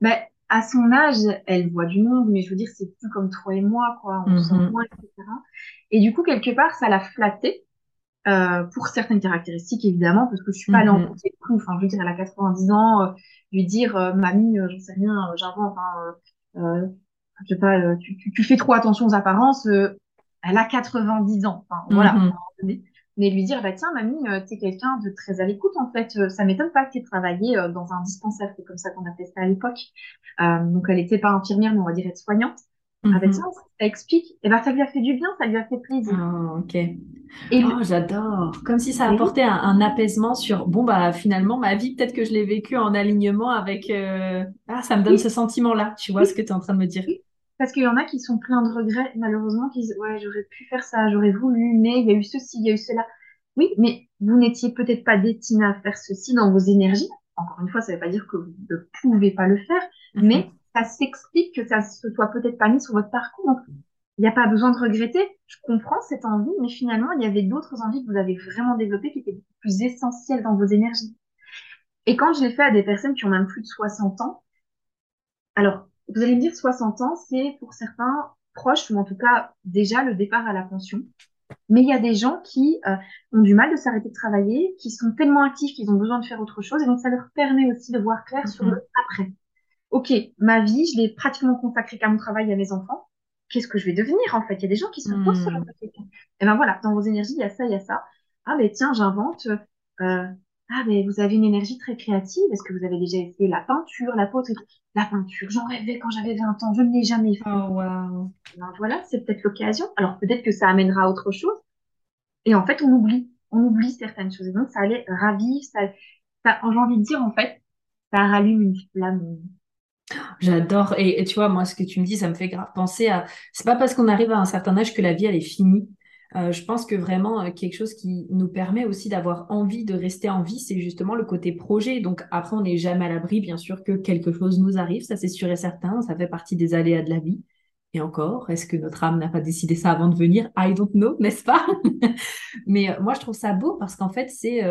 S2: ben, à son âge, elle voit du monde, mais je veux dire, c'est plus comme toi et moi, quoi. On sent
S1: Mhm.
S2: moins, etc. Et du coup, quelque part, ça l'a flattée, euh, pour certaines caractéristiques, évidemment, parce que je suis pas porter le coup. Enfin, je veux dire, elle a 90 ans, euh, lui dire, euh, mamie, euh, j'en sais rien, euh, j'invente, hein, euh, je sais pas, euh, tu, tu, tu fais trop attention aux apparences, euh, elle a 90 ans. Enfin, voilà,
S1: Mhm.
S2: Mais lui dire, bah tiens, mamie, euh, t'es quelqu'un de très à l'écoute, en fait. Euh, ça m'étonne pas que t'aies travaillé euh, dans un dispensaire, c'est comme ça qu'on appelait ça à l'époque. Donc, elle était pas infirmière, mais on va dire aide-soignante. Ah bah
S1: Mhm.
S2: tiens, ça explique. Et ben ça lui a fait du bien, ça lui a fait plaisir.
S1: Ah, ok.
S2: Et
S1: Oh,
S2: le-
S1: j'adore. Comme si ça apportait un, un apaisement sur, bon, bah finalement, ma vie, peut-être que je l'ai vécue en alignement avec... euh, Ah, ça me donne
S2: oui,
S1: ce sentiment-là. Tu vois
S2: oui,
S1: ce que tu es en train de me dire?
S2: oui. Parce qu'il y en a qui sont pleins de regrets, malheureusement, qui disent, ouais, j'aurais pu faire ça, j'aurais voulu, mais il y a eu ceci, il y a eu cela. Oui, mais vous n'étiez peut-être pas destiné à faire ceci dans vos énergies. Encore une fois, ça ne veut pas dire que vous ne pouvez pas le faire,
S1: Mhm.
S2: mais ça s'explique que ça se soit peut-être pas mis sur votre parcours. Donc, il n'y a pas besoin de regretter. Je comprends cette envie, mais finalement, il y avait d'autres envies que vous avez vraiment développées qui étaient beaucoup plus essentielles dans vos énergies. Et quand je l'ai fait à des personnes qui ont même plus de 60 ans, alors, vous allez me dire 60 ans, c'est pour certains proches, ou en tout cas déjà le départ à la pension. Mais il y a des gens qui euh, ont du mal de s'arrêter de travailler, qui sont tellement actifs qu'ils ont besoin de faire autre chose, et donc ça leur permet aussi de voir clair sur le
S1: Mhm.
S2: après. Ok, ma vie, je l'ai pratiquement consacrée qu'à mon travail et à mes enfants. Qu'est-ce que je vais devenir en fait? Il y a des gens qui se posent
S1: Mhm.
S2: questions. Et ben voilà, dans vos énergies, il y a ça, il y a ça. Ah ben tiens, j'invente. euh, ah ben vous avez une énergie très créative. Est-ce que vous avez déjà essayé la peinture, la poterie? La peinture, j'en rêvais quand j'avais 20 ans, je ne l'ai jamais fait.
S1: Oh, waouh.
S2: Ben voilà, c'est peut-être l'occasion. Alors peut-être que ça amènera à autre chose. Et en fait, on oublie. On oublie certaines choses. Et donc, ça allait ravir, ça, ça, j'ai envie de dire, en fait, ça rallume une flamme.
S1: J'adore. Et, et tu vois, moi, ce que tu me dis, ça me fait grave penser à... C'est pas parce qu'on arrive à un certain âge que la vie, elle est finie. Euh, je pense que vraiment, euh, quelque chose qui nous permet aussi d'avoir envie de rester en vie, c'est justement le côté projet. Donc après, on n'est jamais à l'abri, bien sûr, que quelque chose nous arrive. Ça, c'est sûr et certain. Ça fait partie des aléas de la vie. Et encore, est-ce que notre âme n'a pas décidé ça avant de venir? I don't know, n'est-ce pas? Mais euh, moi, je trouve ça beau parce qu'en fait, c'est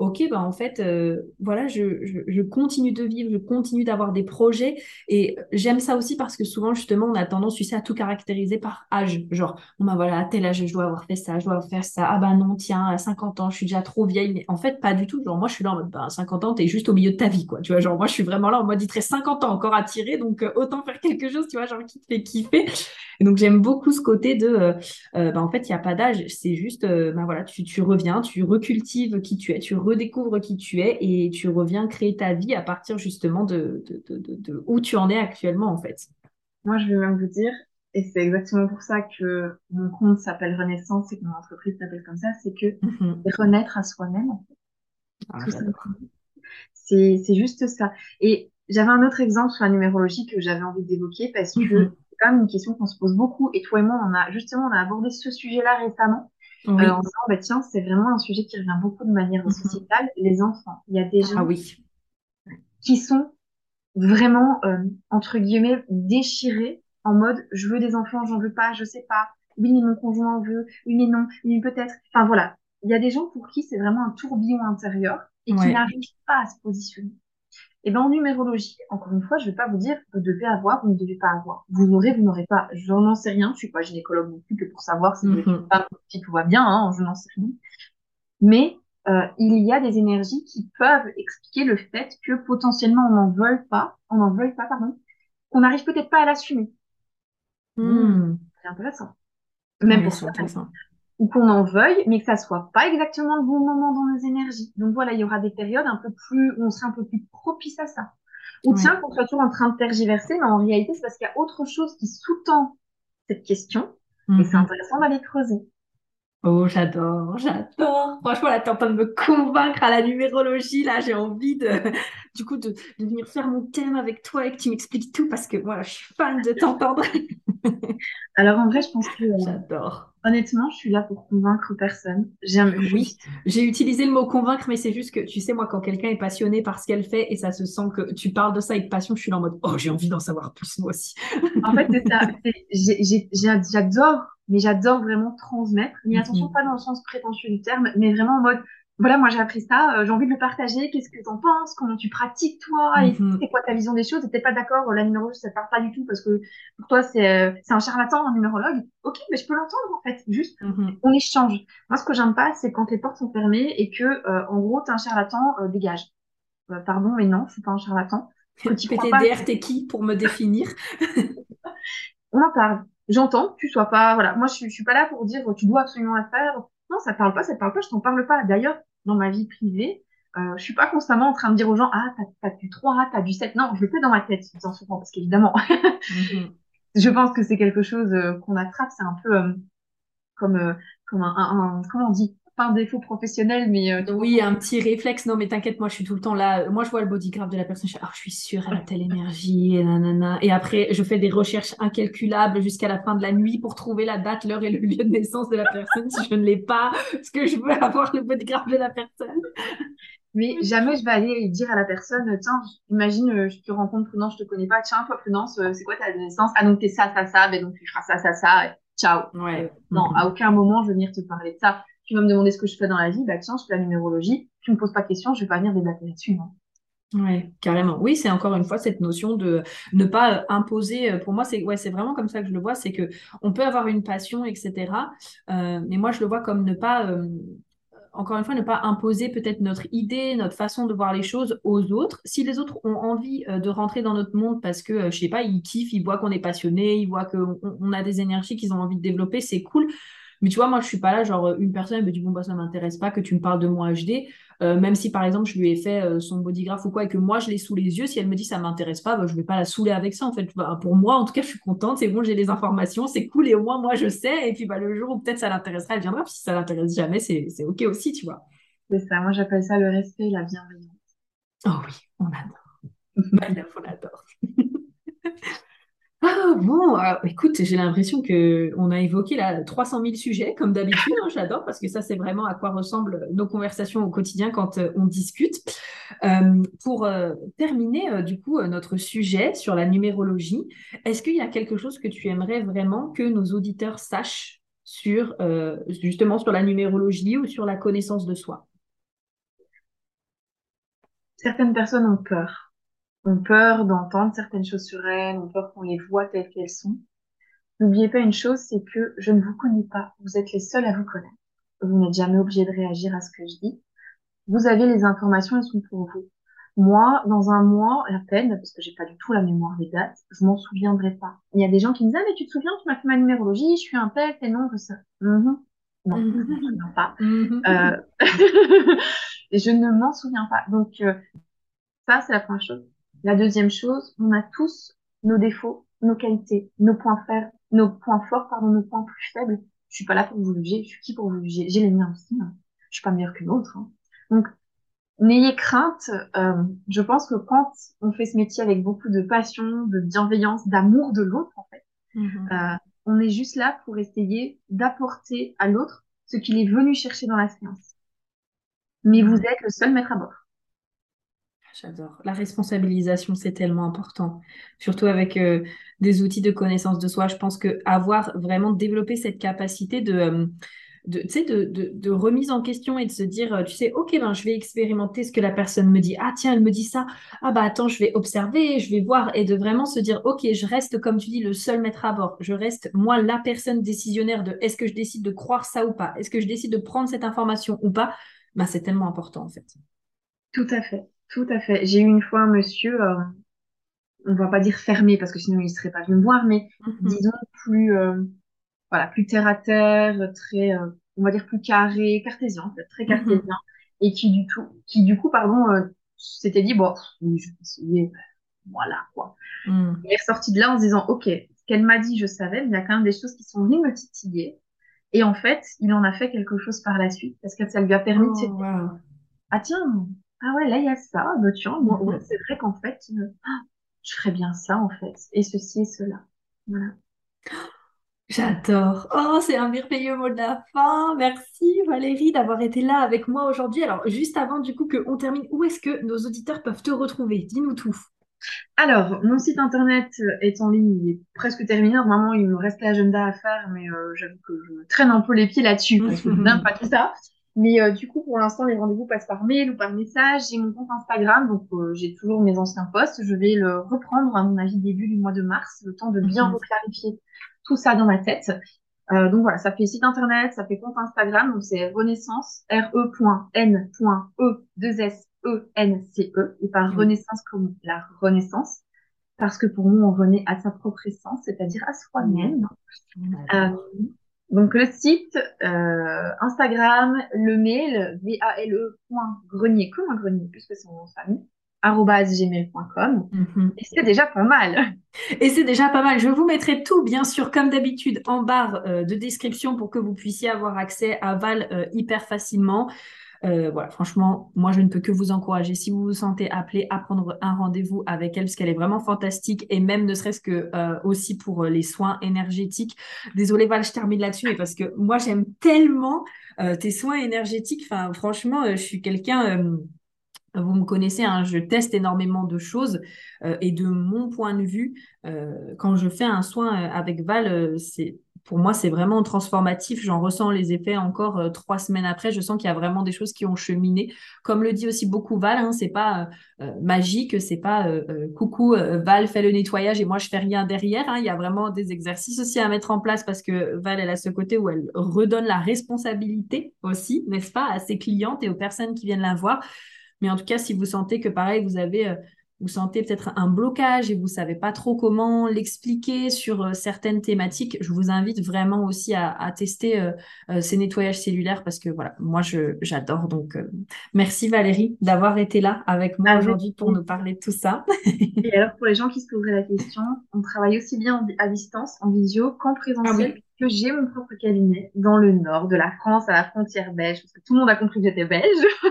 S1: OK, bah en fait, euh, voilà, je, continue de vivre, je continue d'avoir des projets. Et j'aime ça aussi parce que souvent, justement, on a tendance, à tout caractériser par âge. Genre, bon, bah voilà, à tel âge, je dois avoir fait ça, je dois fait ça. Ah bah non, tiens, à 50 ans, je suis déjà trop vieille. Mais en fait, pas du tout. Genre, moi, je suis là en mode, bah, à 50 ans, t'es juste au milieu de ta vie, quoi. Tu vois, genre, moi, je suis vraiment là en mode, il te reste 50 ans encore à tirer, donc euh, autant faire quelque chose, tu vois, genre, qui te fait kiffer. Et donc, j'aime beaucoup ce côté de, euh, euh, bah, en fait, il n'y a pas d'âge. C'est juste, bah voilà, tu, tu reviens, tu recultives qui tu es, tu redécouvres qui tu es et tu reviens créer ta vie à partir justement de, de, où tu en es actuellement en fait.
S2: Moi, je vais même vous dire, et c'est exactement pour ça que mon compte s'appelle Renaissance et que mon entreprise s'appelle comme ça, c'est que mhm. renaître à soi-même, en fait. Ah, c'est juste ça. Et j'avais un autre exemple sur la numérologie que j'avais envie d'évoquer parce que mhm. c'est quand même une question qu'on se pose beaucoup. Et toi et moi, on a justement on a abordé ce sujet-là récemment. Euh, en disant, bah, tiens, c'est vraiment un sujet qui revient beaucoup de manière mhm. sociétale. Les enfants. Il y a des ah gens oui. qui sont vraiment, euh, entre guillemets, déchirés en mode je veux des enfants, j'en veux pas, je sais pas. Oui, mais mon conjoint en veut. Oui, mais non. Oui, peut-être. Enfin voilà. Il y a des gens pour qui c'est vraiment un tourbillon intérieur et qui n'arrivent pas à se positionner. Et ben en numérologie, encore une fois, je vais pas vous dire vous devez avoir, vous ne devez pas avoir. Vous aurez, vous n'aurez pas. Je n'en sais rien. Je suis pas gynécologue non plus que pour savoir si, mm si tout va bien. Hein, je n'en sais rien. Mais euh, il y a des énergies qui peuvent expliquer le fait que potentiellement on n'en veuille pas, on n'en veuille pas, pardon, qu'on n'arrive peut-être pas à l'assumer. Hmm. C'est intéressant. Même pour ça ou qu'on en veuille, mais que ça soit pas exactement le bon moment dans nos énergies. Donc voilà, il y aura des périodes un peu plus, où on sera un peu plus propice à ça. Ou tiens, qu'on soit toujours en train de tergiverser, mais en réalité, c'est parce qu'il y a autre chose qui sous-tend cette question, et c'est mhm. intéressant d'aller creuser.
S1: Oh, j'adore, j'adore. Franchement, là, t'es en train de me convaincre à la numérologie. Là, j'ai envie de, du coup, de, de, venir faire mon thème avec toi et que tu m'expliques tout parce que moi, je suis fan de t'entendre.
S2: Alors, en vrai, je pense que.
S1: Euh, j'adore.
S2: Honnêtement, je suis là pour convaincre personne. J'ai
S1: Oui, j'ai utilisé le mot convaincre, mais c'est juste que, tu sais, moi, quand quelqu'un est passionné par ce qu'elle fait et ça se sent que tu parles de ça avec passion, je suis là en mode, oh, j'ai envie d'en savoir plus, moi aussi.
S2: en fait, c'est ça. J'adore mais j'adore vraiment transmettre. Mais mhm. attention, pas dans le sens prétentieux du terme, mais vraiment en mode, voilà, moi j'ai appris ça, euh, j'ai envie de le partager, qu'est-ce que t'en penses, comment tu pratiques toi, mhm. c'est quoi ta vision des choses, t'es pas d'accord, la numérologie ça te parle pas du tout parce que pour toi c'est euh, c'est un charlatan, un numérologue. Ok, mais je peux l'entendre en fait, juste mhm. on échange. Moi ce que j'aime pas, c'est quand les portes sont fermées et que euh, en gros t'es un charlatan, dégage. pardon, mais non, je suis pas un charlatan.
S1: PTDR, t'es qui pour me définir?
S2: On en parle j'entends tu sois pas, voilà, moi je suis pas là pour dire tu dois absolument la faire. Non, ça parle pas, ça parle pas, je t'en parle pas. D'ailleurs, dans ma vie privée, euh, je suis pas constamment en train de dire aux gens ah t'as as du 3, t'as du 7. Non, je le fais dans ma tête, en souvent parce qu'évidemment, mhm. je pense que c'est quelque chose euh, qu'on attrape. C'est un peu euh, comme euh, comme un, un, comment on dit? Un défaut professionnel, mais... Euh,
S1: oui, un petit réflexe. Non, mais t'inquiète, moi, je suis tout le temps là. Moi, je vois le bodygraph de la personne. Je, oh, je suis sûre, elle a telle énergie. Et, nanana. et après, je fais des recherches incalculables jusqu'à la fin de la nuit pour trouver la date, l'heure et le lieu de naissance de la personne si je ne l'ai pas. Parce que je veux avoir le bodygraph de la personne?
S2: Mais jamais je vais aller dire à la personne, tiens, imagine, euh, je te rencontre Prudence, je te connais pas, tiens, toi Prudence, euh, c'est quoi ta naissance? Ah, donc t'es ça, ça, ça, ben donc tu feras ça, ça, ça, ciao. Ouais. non, à aucun moment je vais venir te parler de ça tu vas me demander ce que je fais dans la vie, bah tiens, je fais la numérologie, tu me poses pas de questions, je vais pas venir débattre là-dessus.
S1: Oui, carrément. Oui, c'est encore une fois cette notion de ne pas euh, imposer. Euh, pour moi, c'est ouais, vraiment comme ça que je le vois. C'est que on peut avoir une passion, etc. Euh, mais moi, je le vois comme ne pas, encore une fois, ne pas imposer peut-être notre idée, notre façon de voir les choses aux autres. Si les autres ont envie de rentrer dans notre monde parce que, je sais pas, ils kiffent, ils voient qu'on est passionné, ils voient qu'on on a des énergies qu'ils ont envie de développer, c'est cool. Mais tu vois, moi, je suis pas là, genre, une personne me dit, bon, bah, ça m'intéresse pas que tu me parles de moi HD. Euh, même si, par exemple, je lui ai fait euh, son bodygraph ou quoi et que moi, je l'ai sous les yeux, si elle me dit, ça m'intéresse pas, bah, je vais pas la saouler avec ça, en fait. Bah, pour moi, en tout cas, je suis contente, c'est bon, j'ai les informations, c'est cool, et au moins, moi, je sais. Et puis, bah, le jour où peut-être ça l'intéressera, elle viendra. Puis, si ça l'intéresse jamais, c'est OK aussi, tu vois.
S2: C'est ça, moi, j'appelle ça le respect et la bienveillance.
S1: Oh oui, on adore. on adore. Ah bon, euh, écoute, j'ai l'impression que on a évoqué là 300 000 sujets comme d'habitude. Hein, j'adore parce que ça, c'est vraiment à quoi ressemblent nos conversations au quotidien quand euh, on discute. Euh, pour terminer du coup notre sujet sur la numérologie, est-ce qu'il y a quelque chose que tu aimerais vraiment que nos auditeurs sachent sur justement sur la numérologie ou sur la connaissance de soi?
S2: Certaines personnes ont peur ont peur d'entendre certaines choses sur elles, ont peur qu'on les voit telles qu'elles sont. N'oubliez pas une chose, c'est que je ne vous connais pas. Vous êtes les seuls à vous connaître. Vous n'êtes jamais obligé de réagir à ce que je dis. Vous avez les informations, elles sont pour vous. Moi, dans un mois à peine, parce que j'ai pas du tout la mémoire des dates, je m'en souviendrai pas. Il y a des gens qui me disent, ah, mais tu te souviens, tu m'as fait ma numérologie, je suis un tel, non, que ça. Mhm. Non, je ne m'en souviens pas. Euh, je ne m'en souviens pas. Donc, euh, ça, c'est la première chose. La deuxième chose, on a tous nos défauts, nos qualités, nos points forts, nos points forts, pardon, nos points plus faibles. Je suis pas là pour vous juger. Je suis qui pour vous juger? J'ai les miens aussi. Hein. Je suis pas meilleure qu'une autre. Hein. Donc, n'ayez crainte. Euh, je pense que quand on fait ce métier avec beaucoup de passion, de bienveillance, d'amour de l'autre, en fait, mhm. euh, on est juste là pour essayer d'apporter à l'autre ce qu'il est venu chercher dans la séance. Mais vous êtes le seul maître à bord.
S1: J'adore. La responsabilisation, c'est tellement important, surtout avec euh, des outils de connaissance de soi. Je pense que avoir vraiment développé cette capacité de, euh, de, de, remise en question et de se dire, euh, tu sais, ok, ben, je vais expérimenter ce que la personne me dit. Ah tiens, elle me dit ça. Ah bah attends, je vais observer, je vais voir. Et de vraiment se dire, ok, je reste, comme tu dis, le seul maître à bord. Je reste, moi, la personne décisionnaire de est-ce que je décide de croire ça ou pas? Est-ce que je décide de prendre cette information ou pas? Ben, C'est tellement important en fait.
S2: Tout à fait. Tout à fait. J'ai eu une fois un monsieur, euh, on va pas dire fermé parce que sinon il serait pas venu me voir, mais mhm. disons plus, euh, voilà, plus terre à terre, très, euh, on va dire plus carré, cartésien, en fait, très mhm. cartésien, et qui du tout, qui du coup, pardon, s'était dit bon, je vais essayer, voilà quoi. Mhm. Il est ressorti de là en se disant ok, ce qu'elle m'a dit, je savais, mais il y a quand même des choses qui sont venues me titiller. Et en fait, il en a fait quelque chose par la suite parce que ça lui a permis de se oh, dire ah tiens, ah ouais, là, il y a ça, bah, tu vois, mhm. c'est vrai qu'en fait, euh, ah, je ferais bien ça, en fait, et ceci et cela. Voilà.
S1: J'adore. Oh, c'est un merveilleux mot de la fin. Merci Valérie d'avoir été là avec moi aujourd'hui. Alors, juste avant du coup qu'on termine, où est-ce que nos auditeurs peuvent te retrouver? Dis-nous tout.
S2: Alors, mon site internet est en ligne, il est presque terminé. Normalement, il me reste l'agenda à faire, mais euh, j'avoue que je traîne un peu les pieds là-dessus parce que je n'aime pas tout ça. Mais euh, du coup, pour l'instant, les rendez-vous passent par mail ou par message. J'ai mon compte Instagram, donc euh, j'ai toujours mes anciens posts. Je vais le reprendre, à mon avis, début du mois de mars, le temps de bien mhm. reclarifier tout ça dans ma tête. Euh, donc voilà, ça fait site internet, ça fait compte Instagram, donc c'est Renaissance, R-E.N.E, 2 S, E, N, C, E, et par Renaissance comme la Renaissance, parce que pour nous, on renaît à sa propre essence, c'est-à-dire à soi-même. Euh, donc le site, euh, Instagram, le mail, V-A-L-E.grenier, comme un grenier, puisque c'est mon nom de famille, gmail.com. Mhm. Et c'est déjà pas mal.
S1: Et c'est déjà pas mal. Je vous mettrai tout, bien sûr, comme d'habitude, en barre euh, de description pour que vous puissiez avoir accès à Val euh, hyper facilement. Euh, voilà, franchement, moi, je ne peux que vous encourager. Si vous vous sentez appelé à prendre un rendez-vous avec elle, parce qu'elle est vraiment fantastique, et même ne serait-ce que euh, aussi pour euh, les soins énergétiques. Désolée, Val, je termine là-dessus, mais parce que moi, j'aime tellement tes soins énergétiques. Enfin, franchement, je suis quelqu'un. Vous me connaissez, hein, je teste énormément de choses et de mon point de vue, quand je fais un soin avec Val, c'est pour moi, c'est vraiment transformatif. J'en ressens les effets encore euh, trois semaines après. Je sens qu'il y a vraiment des choses qui ont cheminé. Comme le dit aussi beaucoup Val, hein, c'est pas euh, euh, magique, c'est pas coucou Val fait le nettoyage et moi je fais rien derrière. Hein. Il y a vraiment des exercices aussi à mettre en place parce que Val elle a ce côté où elle redonne la responsabilité aussi, n'est-ce pas, à ses clientes et aux personnes qui viennent la voir. Mais en tout cas, si vous sentez que pareil, vous avez vous sentez peut-être un blocage et vous savez pas trop comment l'expliquer sur euh, certaines thématiques, je vous invite vraiment aussi à, tester euh, euh, ces nettoyages cellulaires parce que voilà, moi j'adore. Donc merci Valérie d'avoir été là avec moi aujourd'hui pour nous parler de tout ça.
S2: et alors pour les gens qui se poseraient la question, on travaille aussi bien à distance, en visio qu'en présentiel. Ah que j'ai mon propre cabinet dans le nord de la France, à la frontière belge, parce que tout le monde a compris que j'étais belge.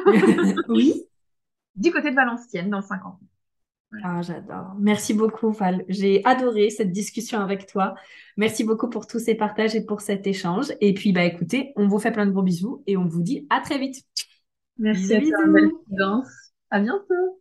S1: oui.
S2: Du côté de Valenciennes, dans le 50.
S1: Ah, j'adore. Merci beaucoup, Val. J'ai adoré cette discussion avec toi. Merci beaucoup pour tous ces partages et pour cet échange. Et puis, bah, écoutez, on vous fait plein de gros bisous et on vous dit à très vite.
S2: Merci à toi, belle À bientôt.